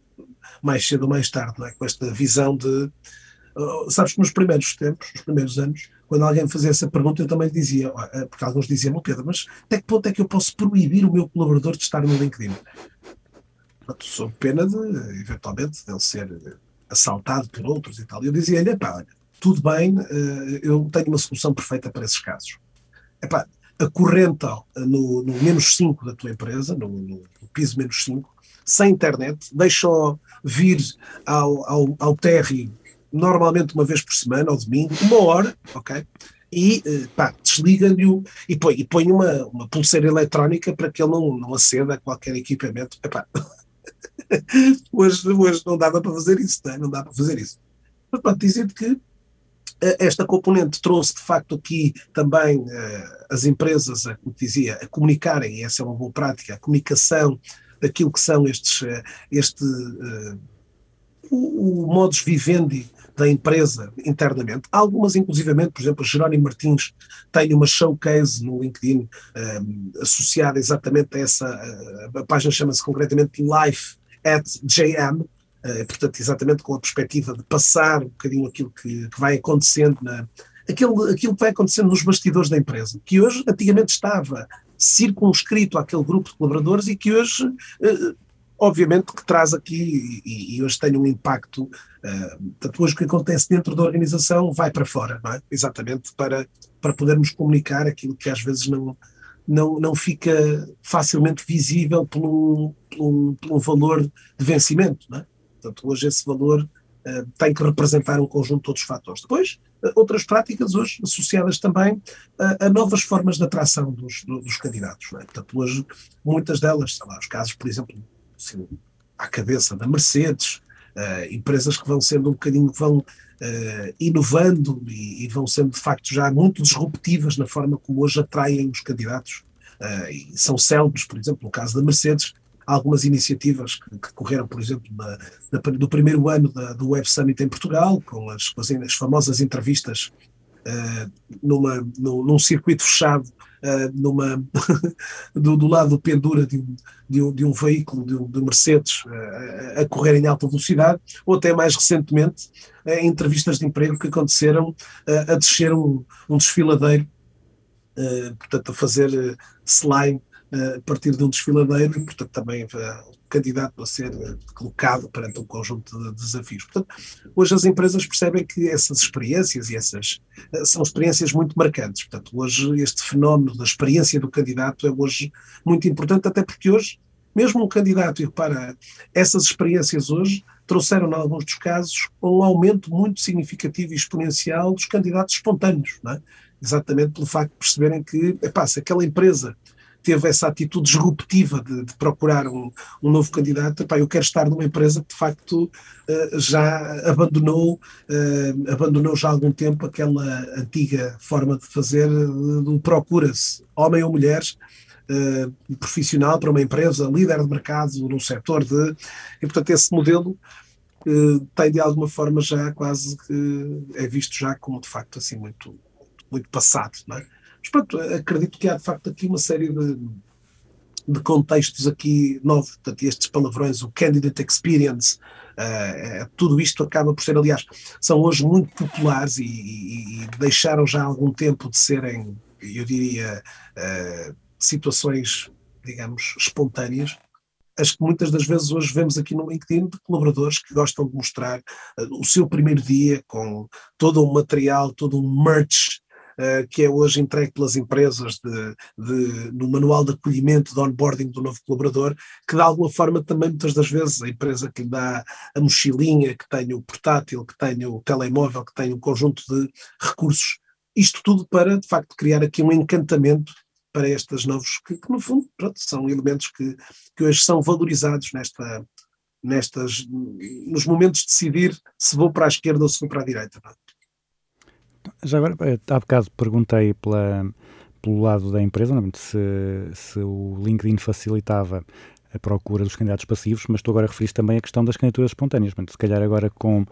mais cedo ou mais tarde, não é? Com esta visão de. Sabes que nos primeiros tempos, nos primeiros anos, quando alguém fazia essa pergunta, eu também lhe dizia, eh, porque alguns diziam, "Ó, Pedro, mas até que ponto é que eu posso proibir o meu colaborador de estar no LinkedIn? Portanto, sob pena de, eventualmente, de ele ser eh, assaltado por outros e tal. Eu dizia-lhe, pá, tudo bem, eh, eu tenho uma solução perfeita para esses casos. Epá, acorrenta no, no menos 5 da tua empresa, no, no- no piso menos 5, sem internet, deixa-o vir ao, ao, ao térreo normalmente uma vez por semana, ao domingo, uma hora, ok? E eh, pá, desliga-lhe e põe, e põe uma, uma pulseira eletrónica para que ele não, não aceda a qualquer equipamento. Epá, *laughs* hoje, hoje não dava para fazer isso, não, é? não dá para fazer isso. Mas pronto, dizer que eh, esta componente trouxe de facto aqui também eh, as empresas, a, como dizia, a comunicarem, e essa é uma boa prática, a comunicação daquilo que são estes, este, eh, o, o modus vivendi da empresa internamente. Algumas, inclusivamente, por exemplo, a Jerónimo Martins tem uma showcase no LinkedIn eh, associada exatamente a essa, eh, a página chama-se concretamente Life at JM, eh, portanto, exatamente com a perspectiva de passar um bocadinho aquilo que, que vai acontecendo, na, aquilo, aquilo que vai acontecendo nos bastidores da empresa, que hoje, antigamente, estava circunscrito àquele grupo de colaboradores e que hoje, eh, obviamente, que traz aqui e, e hoje tem um impacto. eh, portanto, hoje o que acontece dentro da organização vai para fora, não é? Exatamente para, para podermos comunicar aquilo que às vezes não, não, não fica facilmente visível um, por um valor de vencimento, não é? Portanto, hoje esse valor eh, tem que representar um conjunto de outros fatores. Depois, eh, outras práticas hoje associadas também a, a novas formas de atração dos, do- dos candidatos. É? Portanto, hoje, muitas delas, sei lá, os casos, por exemplo, assim, à cabeça da Mercedes, eh, empresas que vão sendo um bocadinho, vão eh, inovando e, e vão sendo de facto já muito disruptivas na forma como hoje atraem os candidatos. Eh, e são célebres, por exemplo, no caso da Mercedes, algumas iniciativas que, que correram, por exemplo, na, na, no primeiro ano da, do Web Summit em Portugal, com as, com as, as famosas entrevistas numa, no, num circuito fechado, eh, numa, *laughs* do, do lado do pendura de um, de um, de um veículo, de um de Mercedes, eh, a correr em alta velocidade, ou até mais recentemente, eh, entrevistas de emprego que aconteceram a descer um, um desfiladeiro, portanto, a fazer slime a partir de um desfiladeiro, e, portanto, também candidato a ser colocado perante um conjunto de desafios. Portanto, hoje as empresas percebem que essas experiências e essas eh, são experiências muito marcantes. Portanto, hoje este fenómeno da experiência do candidato é hoje muito importante, até porque hoje, mesmo um candidato, e repara, essas experiências hoje trouxeram, em alguns dos casos, um aumento muito significativo e exponencial dos candidatos espontâneos, é? exatamente pelo facto de perceberem que, epá, se aquela empresa teve essa atitude disruptiva de, de procurar um, um, novo candidato, epá, eu quero estar numa empresa que de facto uh, já abandonou, uh, abandonou já há algum tempo aquela antiga forma de fazer do procura-se, homem ou mulher, uh, profissional para uma empresa, líder de mercado num setor de... E portanto esse modelo uh, tem de alguma forma já quase que é visto já como de facto assim muito, muito passado, não é? Mas pronto, acredito que há de facto aqui uma série de, de contextos aqui novos, portanto, estes palavrões, o candidate experience, eh, tudo isto acaba por ser, aliás, são hoje muito populares e, e- e deixaram já há algum tempo de serem, eu diria, eh, situações, digamos, espontâneas. As que muitas das vezes hoje vemos aqui no LinkedIn de colaboradores que gostam de mostrar eh, o seu primeiro dia com todo um material, todo um merch que é hoje entregue pelas empresas de, de- no manual de acolhimento, de onboarding do novo colaborador, que de alguma forma também muitas das vezes a empresa que lhe dá a mochilinha, que tem o portátil, que tem o telemóvel, que tem um conjunto de recursos, isto tudo para de facto criar aqui um encantamento para estes novos, que, que, no fundo pronto, são elementos que, que hoje são valorizados nesta, nestas, nos momentos de decidir se vou para a esquerda ou se vou para a direita. Já agora, eh, há bocado perguntei pela, pelo lado da empresa é? se, se o LinkedIn facilitava a procura dos candidatos passivos, mas tu agora referiste também a questão das candidaturas espontâneas. Se calhar agora com,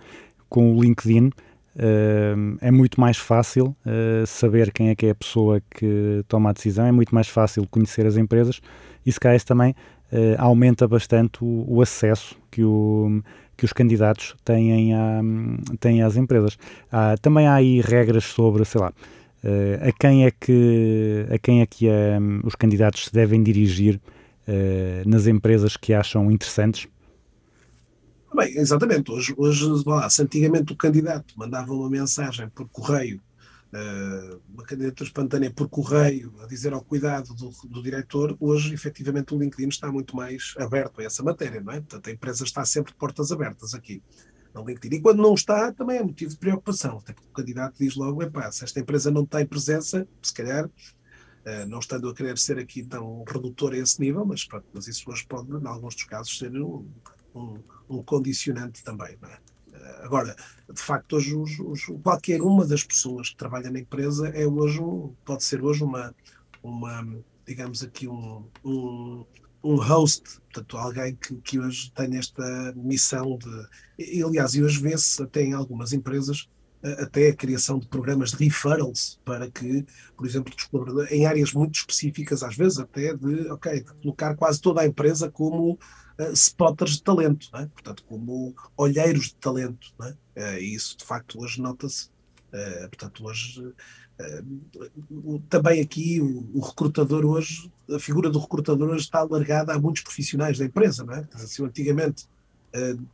com o LinkedIn eh, é muito mais fácil eh, saber quem é que é a pessoa que toma a decisão, é muito mais fácil conhecer as empresas e se calhar isso também eh, aumenta bastante o, o acesso que, o, que os candidatos têm, à, têm às empresas. Há- também há aí regras sobre, sei lá, eh, a quem é que, a quem é que hum, os candidatos se devem dirigir eh, nas empresas que acham interessantes. Bem, exatamente. Hoje, hoje lá, se antigamente o candidato mandava uma mensagem por correio, eh, uma candidatura espontânea por correio, a dizer ao cuidado do, do diretor, hoje, efetivamente, o LinkedIn está muito mais aberto a essa matéria, não é? Portanto, a empresa está sempre de portas abertas aqui no LinkedIn. E quando não está, também é motivo de preocupação. Até porque o candidato diz logo, epá, se esta empresa não tem presença, se calhar, eh, não estando a querer ser aqui tão redutor a esse nível, mas, pronto, mas isso hoje pode, em alguns dos casos, ser um, um, um condicionante também. Não é? Agora, de facto, hoje os- os- qualquer uma das pessoas que trabalha na empresa é hoje pode ser hoje uma, uma digamos aqui, um, um, um host, portanto, alguém que, que hoje tem esta missão de. E, aliás, e hoje vê-se até em algumas empresas até a criação de programas de referrals para que, por exemplo, em áreas muito específicas, às vezes até de, ok, de colocar quase toda a empresa como eh, spotters de talento, é? portanto, como olheiros de talento. É? Eh, E isso, de facto, hoje nota-se. eh, portanto, hoje, o- também aqui, o, o recrutador hoje, a figura do recrutador hoje está alargada a muitos profissionais da empresa, não é? Eu antigamente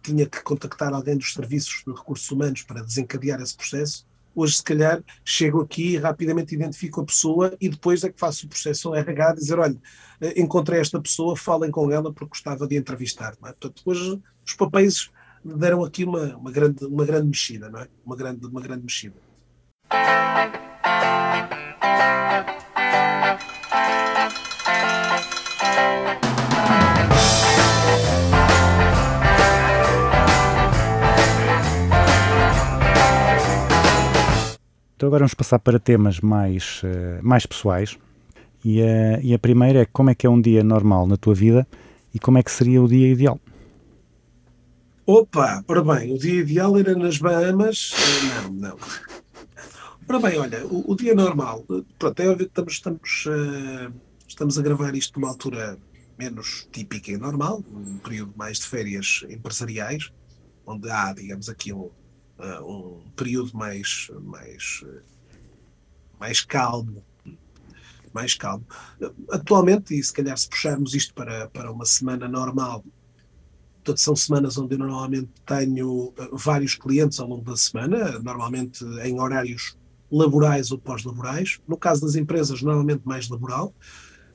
tinha que contactar alguém dos serviços de recursos humanos para desencadear esse processo, hoje, se calhar, chego aqui, rapidamente identifico a pessoa e depois é que faço o processo ao RH, dizer, olha, eh, encontrei esta pessoa, falem com ela porque gostava de entrevistar. É? Portanto, hoje os papéis deram aqui uma, uma, grande, uma grande mexida, não é? Uma grande, uma grande mexida. Então agora vamos passar para temas mais, eh, mais pessoais. E a, e a primeira é como é que é um dia normal na tua vida e como é que seria o dia ideal. Opa, ora bem, o dia ideal era nas Bahamas? Eh, Não, não. Ora bem, olha, o, o dia normal, eh, pronto, é óbvio que estamos, estamos, eh, estamos a gravar isto numa altura menos típica e normal, um período mais de férias empresariais, onde há, digamos, aqui um, eh, um período mais, mais, eh, mais calmo, mais calmo. Atualmente, e se calhar se puxarmos isto para, para uma semana normal, Portanto, são semanas onde eu normalmente tenho eh, vários clientes ao longo da semana, normalmente em horários laborais ou pós-laborais. No caso das empresas, normalmente mais laboral.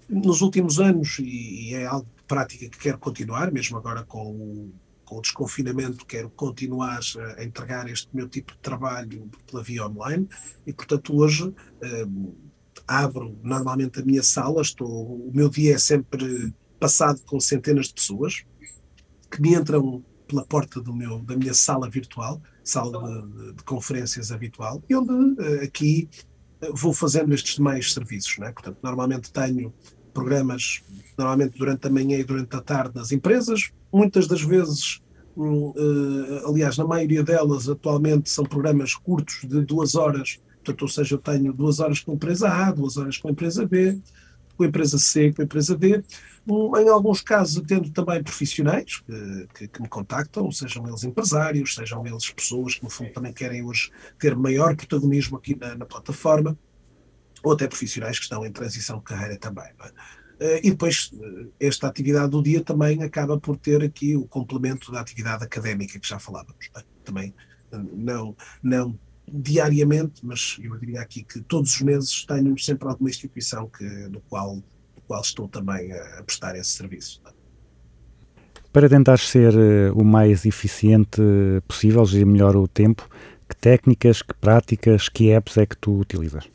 Nos últimos anos, e, e é algo prática que quero continuar, mesmo agora com o, com o desconfinamento, quero continuar a entregar este meu tipo de trabalho pela via online. E, portanto, hoje eh, abro normalmente a minha sala, estou, o meu dia é sempre passado com centenas de pessoas que me entram pela porta do meu, da minha sala virtual, sala de, de- conferências habitual, e onde eh, aqui eh, vou fazendo estes demais serviços. Não é? Portanto, normalmente tenho programas, normalmente durante a manhã e durante a tarde nas empresas, muitas das vezes, hum, eh, aliás, na maioria delas atualmente são programas curtos de duas horas, portanto, ou seja, eu tenho duas horas com a empresa A, duas horas com a empresa B, com a empresa C, com a empresa D, um, em alguns casos atendo também profissionais que, que, que me contactam, sejam eles empresários, sejam eles pessoas que no fundo também querem hoje ter maior protagonismo aqui na, na plataforma, ou até profissionais que estão em transição de carreira também. é? Eh, E depois, eh, esta atividade do dia também acaba por ter aqui o complemento da atividade académica que já falávamos. é? Também, eh, não, não diariamente, mas eu diria aqui que todos os meses tenho sempre alguma instituição que, no, qual, no qual estou também a, prestar esse serviço. é? Para tentar ser o mais eficiente possível, gerir melhor o tempo, que técnicas, que práticas, que apps é que tu utilizas?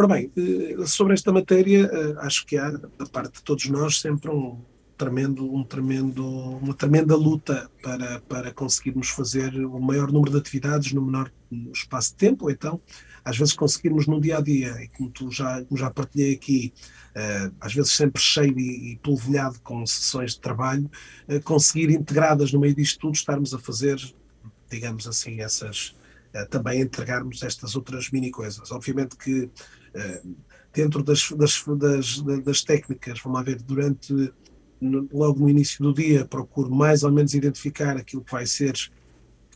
Ora bem, eh, sobre esta matéria, eh, acho que há, da parte de todos nós, sempre um tremendo, um tremendo, uma tremenda luta para, para conseguirmos fazer o maior número de atividades no menor espaço de tempo, ou então, às vezes conseguirmos no dia a dia, e como tu já, como já partilhei aqui, eh, às vezes sempre cheio e, e polvilhado com sessões de trabalho, conseguir integradas no meio disto tudo, estarmos a fazer, digamos assim, essas, também entregarmos estas outras mini coisas. Obviamente que dentro das, das, das, das técnicas, vamos ver, durante logo no início do dia, procuro mais ou menos identificar aquilo que vai ser.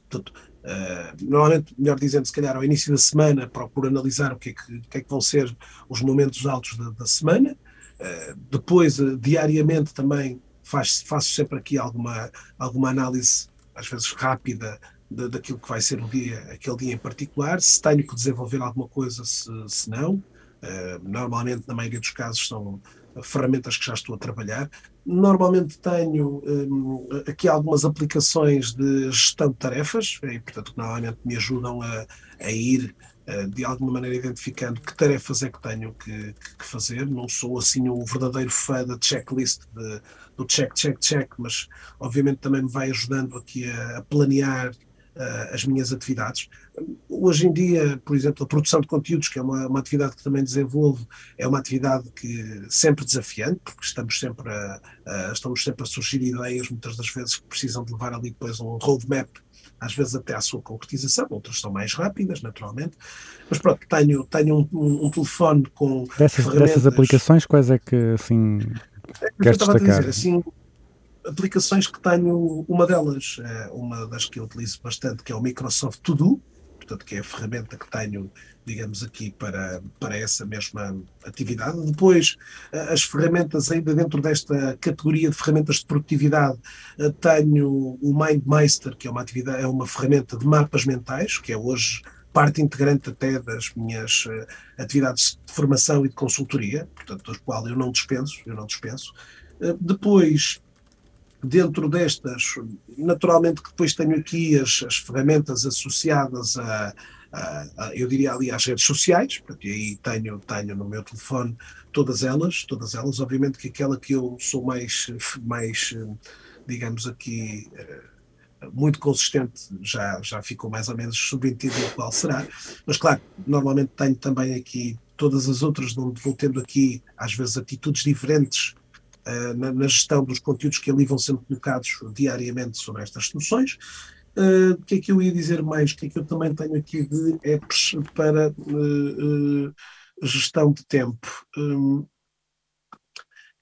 Portanto, eh, normalmente, melhor dizendo, se calhar ao início da semana, procuro analisar o que é que, que, é que vão ser os momentos altos da, da semana. Eh, depois, eh, diariamente, também faz, faço sempre aqui alguma, alguma análise, às vezes rápida, da- daquilo que vai ser o dia, aquele dia em particular, se tenho que desenvolver alguma coisa, se, se não. Eh, normalmente, na maioria dos casos, são ferramentas que já estou a trabalhar. Normalmente tenho hum, aqui algumas aplicações de gestão de tarefas, e, portanto, que normalmente me ajudam a, a ir eh, de alguma maneira identificando que tarefas é que tenho que, que- fazer. Não sou assim um verdadeiro fã da checklist, de- do check, check, check, mas obviamente também me vai ajudando aqui a, a planear as minhas atividades. Hoje em dia, por exemplo, a produção de conteúdos, que é uma, uma atividade que também desenvolvo, é uma atividade que sempre desafiante, porque estamos sempre a, a- estamos sempre a surgir ideias, muitas das vezes que precisam de levar ali depois um roadmap, às vezes até à sua concretização, outras são mais rápidas, naturalmente. Mas pronto, tenho, tenho um, um- um telefone com Dessas, dessas aplicações, quais é que assim É queres destacar? dizer, assim, aplicações que tenho, uma delas, é uma das que eu utilizo bastante, que é o Microsoft To Do, portanto, que é a ferramenta que tenho, digamos, aqui para, para essa mesma atividade. Depois, eh, as ferramentas, ainda dentro desta categoria de ferramentas de produtividade, eh, tenho o MindMeister, que é uma, atividade, é uma ferramenta de mapas mentais, que é hoje parte integrante até das minhas eh, atividades de formação e de consultoria, portanto, das qual eu não dispenso, eu não dispenso. Eh, Depois, dentro destas, naturalmente que depois tenho aqui as, as ferramentas associadas a, a- a- eu diria ali às redes sociais, porque aí tenho, tenho no meu telefone todas elas, todas elas, obviamente que aquela que eu sou mais, mais digamos aqui, eh, muito consistente, já, já ficou mais ou menos subentendido qual será, mas claro, normalmente tenho também aqui todas as outras, onde vou tendo aqui às vezes atitudes diferentes eh, na, na gestão dos conteúdos que ali vão sendo colocados diariamente sobre estas soluções. Eh, O que é que eu ia dizer mais? O que é que eu também tenho aqui de apps para eh, gestão de tempo? Hum,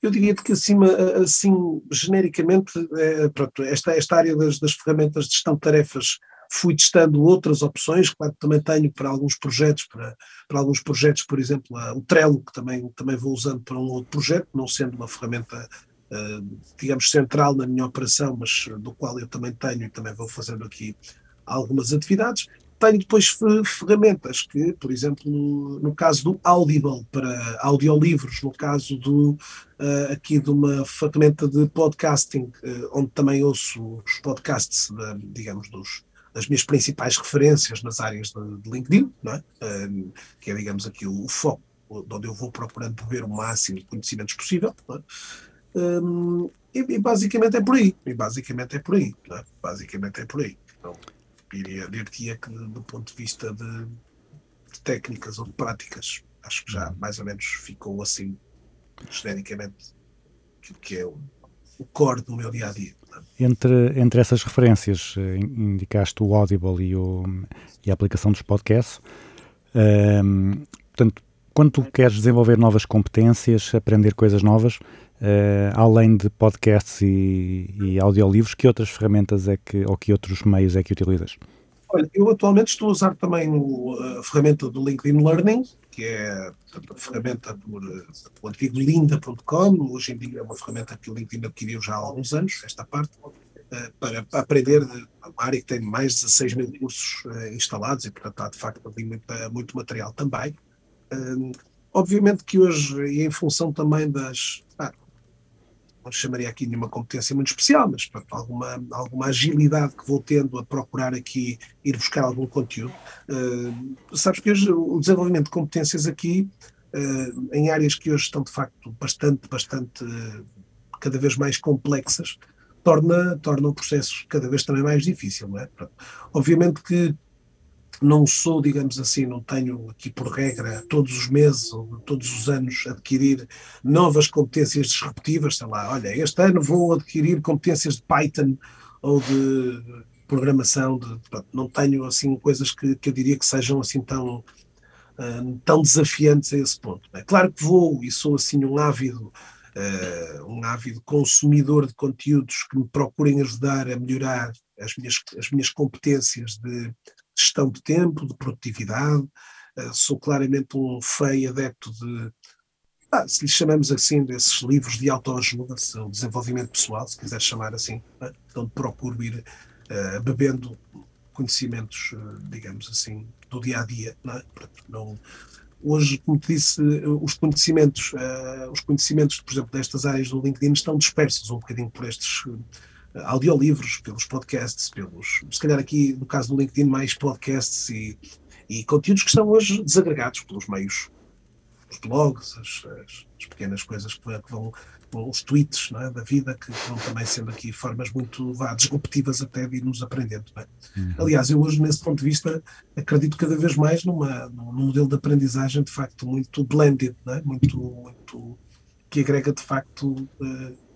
eu diria que acima, assim, genericamente, eh, pronto, esta, esta área das, das ferramentas de gestão de tarefas fui testando outras opções, claro que também tenho para alguns projetos, para, para alguns projetos, por exemplo, a- o Trello, que também, também vou usando para um outro projeto, não sendo uma ferramenta, eh, digamos, central na minha operação, mas do qual eu também tenho e também vou fazendo aqui algumas atividades. Tenho depois fe- ferramentas que, por exemplo, no, caso do Audible, para audiolivros, no caso do, eh, aqui de uma ferramenta de podcasting, eh, onde também ouço os podcasts, da- digamos, dos, das minhas principais referências nas áreas de, de LinkedIn, não é? Eh, que é, digamos, aqui o, foco, onde eu vou procurando beber o máximo de conhecimentos possível. é? Hum, e, e basicamente é por aí. E basicamente é por aí. não é? Basicamente é por aí. Então, iria dir-te que do ponto de vista de, de técnicas ou de práticas, acho que já mais ou menos ficou assim, genericamente, aquilo que é o, o core do meu dia a dia. Entre, entre essas referências, eh, in- indicaste o Audible e, o, e a aplicação dos podcasts. Ehm, portanto, quando tu queres desenvolver novas competências, aprender coisas novas, eh, além de podcasts e, e audiolivros, que outras ferramentas é que, ou que outros meios é que utilizas? Eu atualmente estou a usar também o- a ferramenta do LinkedIn Learning, que é portanto, a ferramenta por eh, o antigo linda.com, hoje em dia é uma ferramenta que o LinkedIn adquiriu já há alguns anos, esta parte, eh, para aprender de uma área que tem mais de 16 mil cursos eh, instalados e, portanto, há de facto ali muita- muito material também. Obviamente que hoje, e em função também das, ah, não chamaria aqui nenhuma competência muito especial, mas pronto, alguma, alguma agilidade que vou tendo a procurar aqui ir buscar algum conteúdo. Uh, sabes que hoje o desenvolvimento de competências aqui, uh, em áreas que hoje estão de facto bastante, bastante, uh, cada vez mais complexas, torna, torna o processo cada vez também mais difícil. Não é? Pronto. Obviamente que não sou, digamos assim, não tenho aqui por regra todos os meses ou todos os anos adquirir novas competências disruptivas, sei lá, olha, este ano vou adquirir competências de Python ou de programação, de, pronto, não tenho assim coisas que, que eu diria que sejam assim tão, uh, tão desafiantes a esse ponto. É claro que vou e sou assim um ávido Uh, um ávido consumidor de conteúdos que me procurem ajudar a melhorar as minhas, as minhas competências de gestão de tempo, de produtividade. Uh, sou claramente um feio adepto de, ah, se lhe chamamos assim, desses livros de autoajuda, o desenvolvimento pessoal, se quiser chamar assim, né? onde procuro ir uh, bebendo conhecimentos, digamos assim, do dia a dia. É? hoje, como te disse, os conhecimentos, uh, os conhecimentos, por exemplo, destas áreas do LinkedIn estão dispersos um bocadinho por estes uh, audiolivros, pelos podcasts, pelos, se calhar aqui no caso do LinkedIn, mais podcasts e, e conteúdos que estão hoje desagregados pelos meios, os blogs, as, as, as pequenas coisas que vão, que vão os tweets é, da vida, que vão também sendo aqui formas muito vá, disruptivas até de irmos aprendendo. É? Uhum. Aliás, eu hoje, nesse ponto de vista, acredito cada vez mais numa, num modelo de aprendizagem de facto muito blended, é? muito, muito que agrega de facto uh,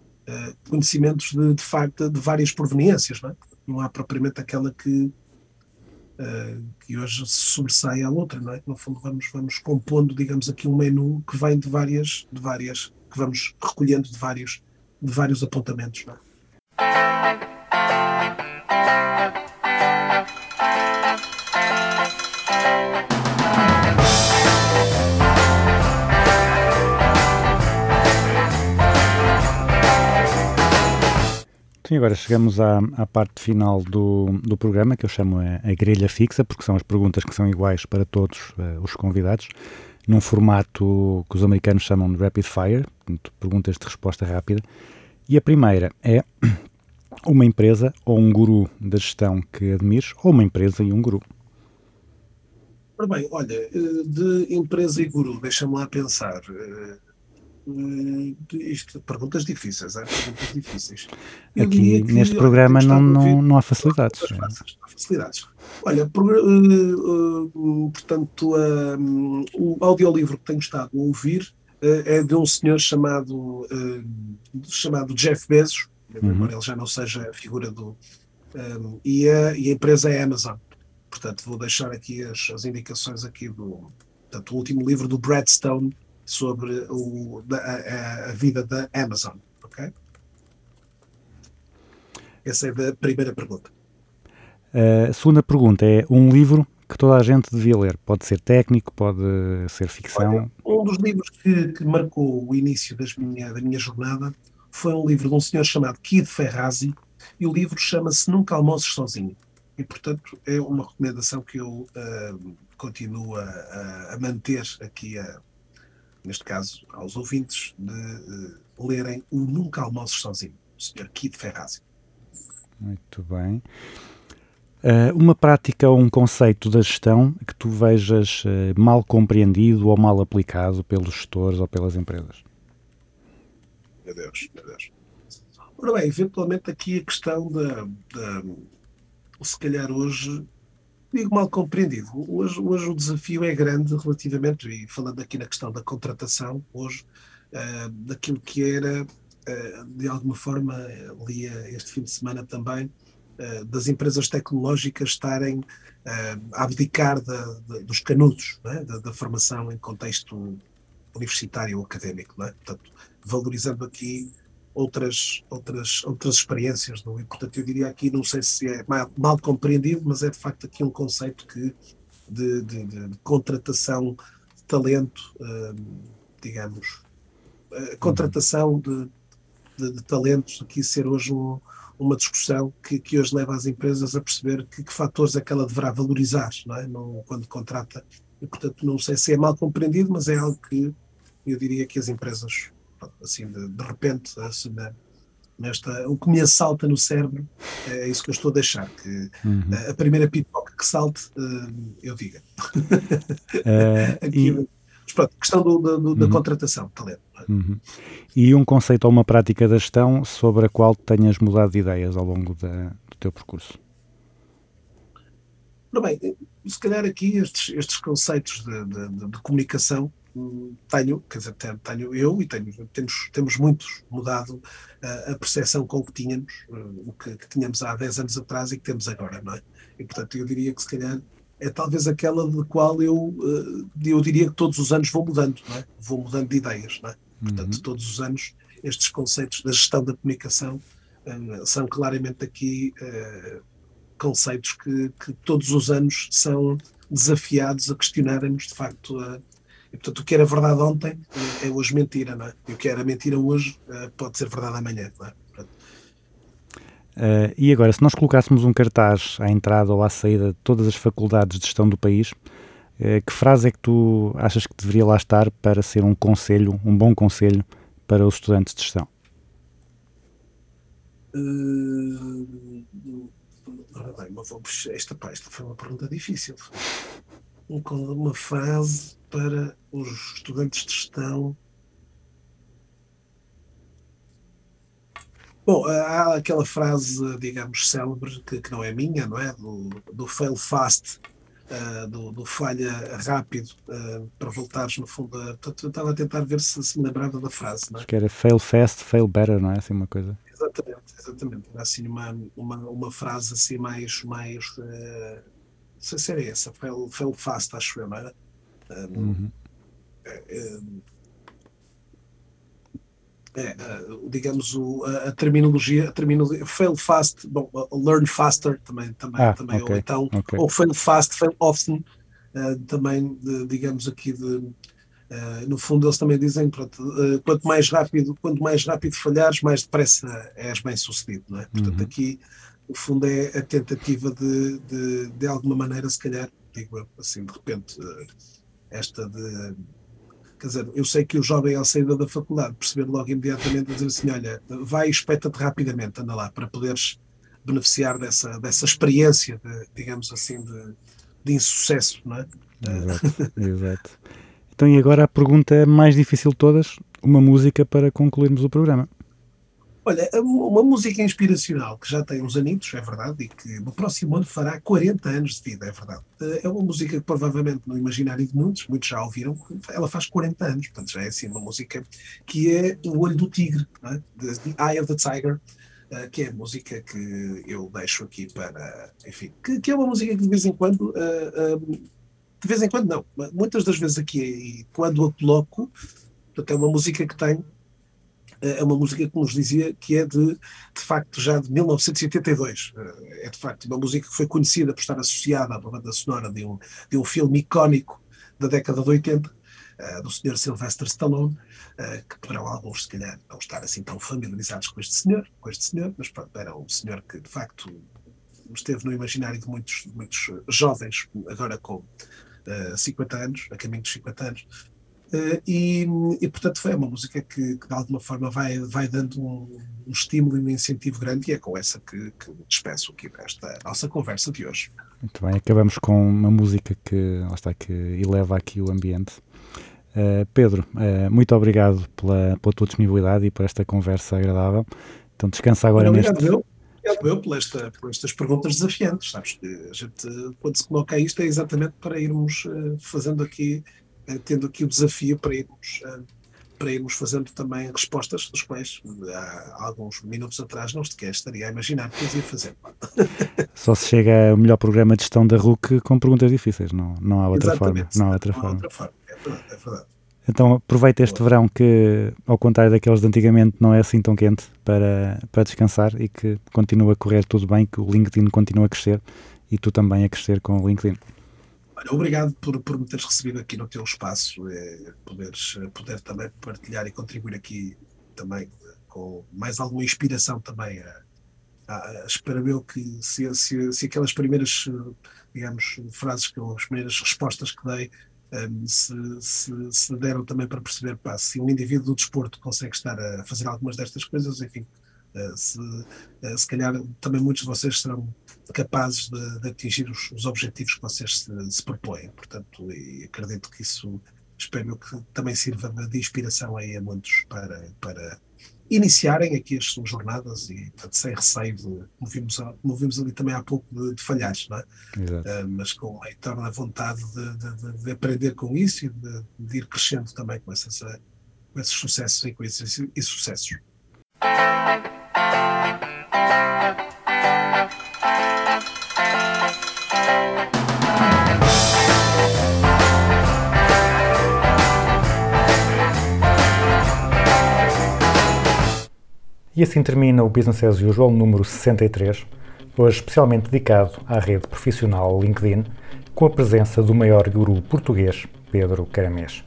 conhecimentos de, de facto de várias proveniências. Não, não há propriamente aquela que Uh, que hoje se sobressai à outra, não é? No fundo vamos, vamos compondo, digamos aqui, um menu que vem de várias, de várias, que vamos recolhendo de vários, de vários apontamentos, não é? Sim, agora chegamos à, à parte final do, do programa, que eu chamo a, a grelha fixa, porque são as perguntas que são iguais para todos uh, os convidados, num formato que os americanos chamam de rapid fire, portanto, perguntas de resposta rápida. E a primeira é *clears throat* uma empresa ou um guru da gestão que admires, ou uma empresa e um guru. Ora bem, olha, de empresa e guru, deixa-me lá pensar. Isto, perguntas difíceis, é? perguntas difíceis. Eu Aqui neste programa não, não, não há facilidades. Não há facilidades. Olha, por- eh, eh, portanto, eh, o audiolivro que tenho estado a ouvir eh, é de um senhor chamado, eh, chamado Jeff Bezos, embora ele já não seja a figura do. eh, e, a, e a empresa é a Amazon. Portanto, vou deixar aqui as, as indicações aqui do portanto, o último livro do Brad Stone sobre o, da- a, a- a vida da Amazon. ok? Essa é da primeira pergunta. A segunda pergunta é um livro que toda a gente devia ler. Pode ser técnico, pode ser ficção. Olha, um dos livros que, que marcou o início das minha, da minha jornada foi um livro de um senhor chamado Kid Ferrazzi e o livro chama-se Nunca Almoçes Sozinho. E, portanto, é uma recomendação que eu ah, continuo a, a- a manter aqui, a- neste caso, aos ouvintes, de eh, lerem o Nunca Almoçes Sozinho, do senhor Kid Ferrazzi. Muito bem. Eh, uma prática ou um conceito da gestão que tu vejas eh, mal compreendido ou mal aplicado pelos gestores ou pelas empresas. Meu Deus, meu Deus. Ora bem, eventualmente aqui a questão da, da se calhar hoje, digo mal compreendido, hoje, hoje o desafio é grande relativamente, e falando aqui na questão da contratação, hoje, ah, daquilo que era, ah, de alguma forma, lia este fim de semana também, eh, das empresas tecnológicas estarem eh, a abdicar da- da- dos canudos, é? da, da formação em contexto universitário ou académico, é? Portanto, valorizando aqui outras, outras, outras experiências, não é? Portanto, eu diria aqui, não sei se é mal, mal compreendido, mas é de facto aqui um conceito que de, de- de- de contratação de talento, eh, digamos, a contratação de, de- talentos aqui ser hoje um- uma discussão que, que hoje leva as empresas a perceber que, que fatores é que ela deverá valorizar não é? No- quando contrata. E, portanto, não sei se é mal compreendido, mas é algo que eu diria que as empresas, assim, de, de repente, assim, na- nesta, o que me assalta no cérebro é isso que eu estou a deixar, que Uhum. eh, a primeira pipoca que salte, eh, eu diga. Eh, *laughs* *laughs* Aqui, e, mas pronto, questão do- do- do- da Uhum. contratação, talento. é? uhum. E um conceito ou uma prática da gestão sobre a qual tenhas mudado de ideias ao longo da- do teu percurso. Ora bem, se calhar aqui estes, estes conceitos de, de- de- de comunicação tenho, quer dizer, tenho, eu e tenho, temos, temos muitos mudado ah, a percepção com que tínhamos, hum, o que, que tínhamos há 10 anos atrás e que temos agora, não é? E portanto eu diria que se calhar é talvez aquela de qual eu, ah, eu diria que todos os anos vou mudando, não é? Vou mudando de ideias, não é? Portanto, todos os anos estes conceitos da gestão da comunicação hum, são claramente aqui conceitos que, que todos os anos são desafiados a questionarem-nos de facto a, e, portanto, o que era verdade ontem é hoje mentira, não é? E o que era mentira hoje eh, pode ser verdade amanhã, não é? Eh, e agora, se nós colocássemos um cartaz à entrada ou à saída de todas as faculdades de gestão do país, eh, que frase é que tu achas que deveria lá estar para ser um conselho, um bom conselho para os estudantes de gestão? puxar esta, esta foi uma pergunta difícil. Um- Uma frase para os estudantes de gestão. Bom, há aquela frase, digamos, célebre, que, que não é minha, não é? Do, do fail fast, ah, do, do falha rápido, ah, para voltares no fundo. A, portanto, eu estava a tentar ver se, se me lembrava da frase, não é? Acho que era fail fast, fail better, não é? Assim uma coisa. Exatamente, exatamente. Era assim uma, uma, uma frase assim mais, mais eh, não sei se era essa, fail, fail fast, acho eu, não era? Um, Uhum. eh, é, eh, digamos, o, a, a terminologia, a terminologia, fail fast, bom, uh, learn faster também, também, Ah, também ok, ou então, ok. ou fail fast, fail often, eh, também, de- digamos aqui, de, eh, no fundo eles também dizem, pronto, eh, quanto mais rápido, quanto mais rápido falhares, mais depressa és bem sucedido, não é? Portanto, Uhum. aqui, no fundo, é a tentativa de, de, de alguma maneira, se calhar, digo eu, assim, de repente, esta de quer dizer, eu sei que o jovem à saída da faculdade perceber logo imediatamente dizer assim, olha, vai e espeta-te rapidamente, anda lá, para poderes beneficiar dessa, dessa experiência, de, digamos assim, de, de insucesso, não é? Exato, exato. Então, e agora a pergunta mais difícil de todas, uma música para concluirmos o programa. Olha, uma música inspiracional que já tem uns anitos, é verdade, e que no próximo ano fará 40 anos de vida, é verdade. É uma música que provavelmente no imaginário de muitos, muitos já ouviram, ela faz 40 anos, portanto já é assim uma música que é O Olho do Tigre, é? The Eye of the Tiger, eh, que é a música que eu deixo aqui para, enfim, que, que é uma música que de vez em quando, eh, eh, de vez em quando não, muitas das vezes aqui, e quando a coloco, é uma música que tem é uma música que nos dizia que é de, de facto já de 1982. É de facto uma música que foi conhecida por estar associada à banda sonora de um, de um filme icónico da década de 80, uh, do Sr. Sylvester Stallone, uh, que poderão alguns, se calhar, não estar assim tão familiarizados com este senhor, com este senhor, mas pronto, era um senhor que de facto esteve no imaginário de muitos, muitos jovens, agora com uh, 50 anos, a caminho dos 50 anos, e, e, portanto foi uma música que, que de alguma forma vai, vai dando um, um estímulo e um incentivo grande e é com essa que, que despeço aqui desta nossa conversa de hoje. Muito bem, acabamos com uma música que, lá está, que eleva aqui o ambiente. Uh, Pedro, uh, muito obrigado pela, pela tua disponibilidade e por esta conversa agradável. Então descansa agora obrigado neste... Eu. Obrigado eu por, esta, por estas perguntas desafiantes, sabes que a gente, quando se coloca isto é exatamente para irmos fazendo aqui tendo aqui o desafio para irmos uh, para irmos fazendo também respostas dos quais há alguns minutos atrás não sequer estaria a imaginar que ia fazer. *laughs* Só se chega ao melhor programa de gestão da RUC com perguntas difíceis, não, não há outra Exatamente. forma. Não há outra Não há forma. outra forma. É verdade, é verdade. Então aproveita este verão que, ao contrário daqueles de antigamente, não é assim tão quente para, para descansar e que continua a correr tudo bem, que o LinkedIn continua a crescer e tu também a crescer com o LinkedIn. Olha, obrigado por, por me teres recebido aqui no teu espaço, eh, poderes, eh, poder também partilhar e contribuir aqui também eh, com mais alguma inspiração também. A, a, espero eu que se, se, se aquelas primeiras, digamos, frases, que as primeiras respostas que dei, eh, se, se, se deram também para perceber, pá, se um indivíduo do desporto consegue estar a fazer algumas destas coisas, enfim, se, se calhar também muitos de vocês serão capazes de, de atingir os, os objetivos que vocês se, se propõem. Portanto, e acredito que isso, espero que também sirva de, inspiração aí a muitos para, para iniciarem aqui as suas jornadas e, portanto, sem receio de, como vimos, como vimos ali também há pouco, de, de falhares, não é? Uh, mas com a eterna vontade de, de- de- de aprender com isso e de, ir crescendo também com, essas, uh, com esses sucessos e com esses insucessos. E assim termina o Business as Usual número 63, hoje especialmente dedicado à rede profissional LinkedIn, com a presença do maior guru português, Pedro Caramês.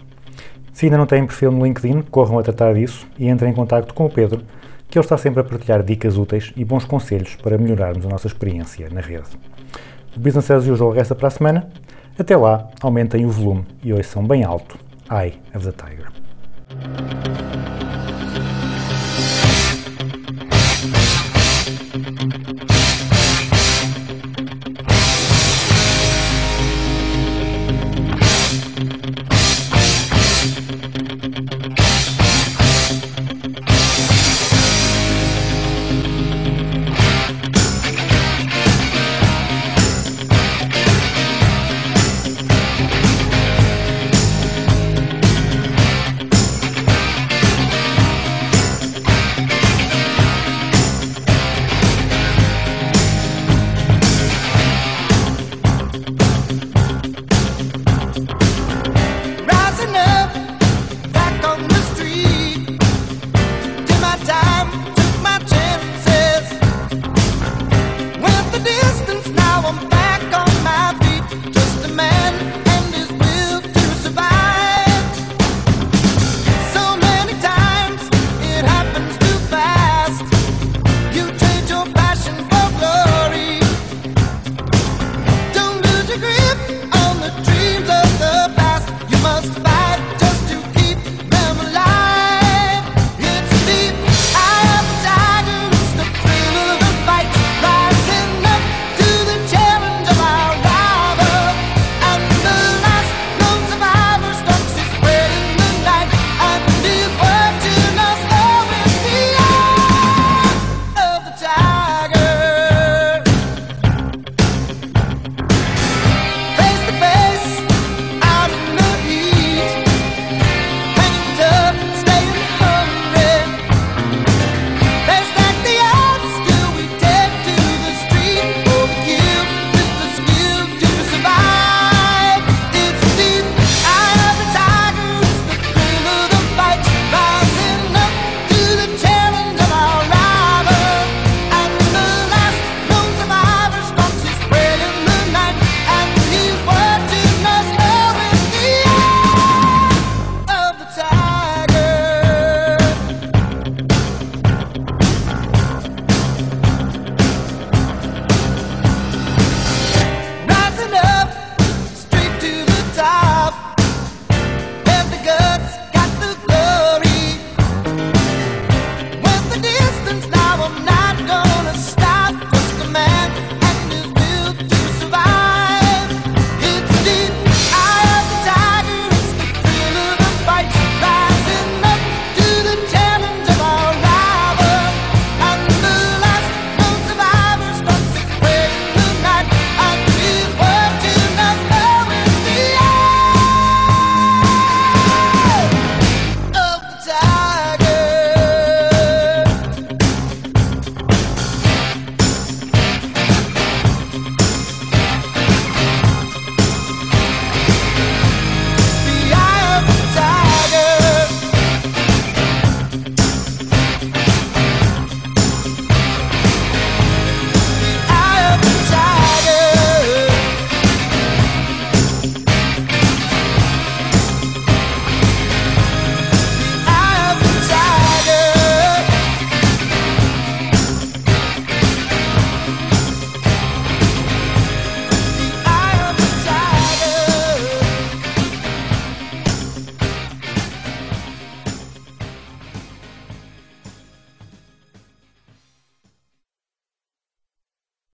Se ainda não têm perfil no LinkedIn, corram a tratar disso e entrem em contato com o Pedro, que ele está sempre a partilhar dicas úteis e bons conselhos para melhorarmos a nossa experiência na rede. O Business as Usual resta para a semana. Até lá, aumentem o volume e ouçam bem alto Eye of the Tiger.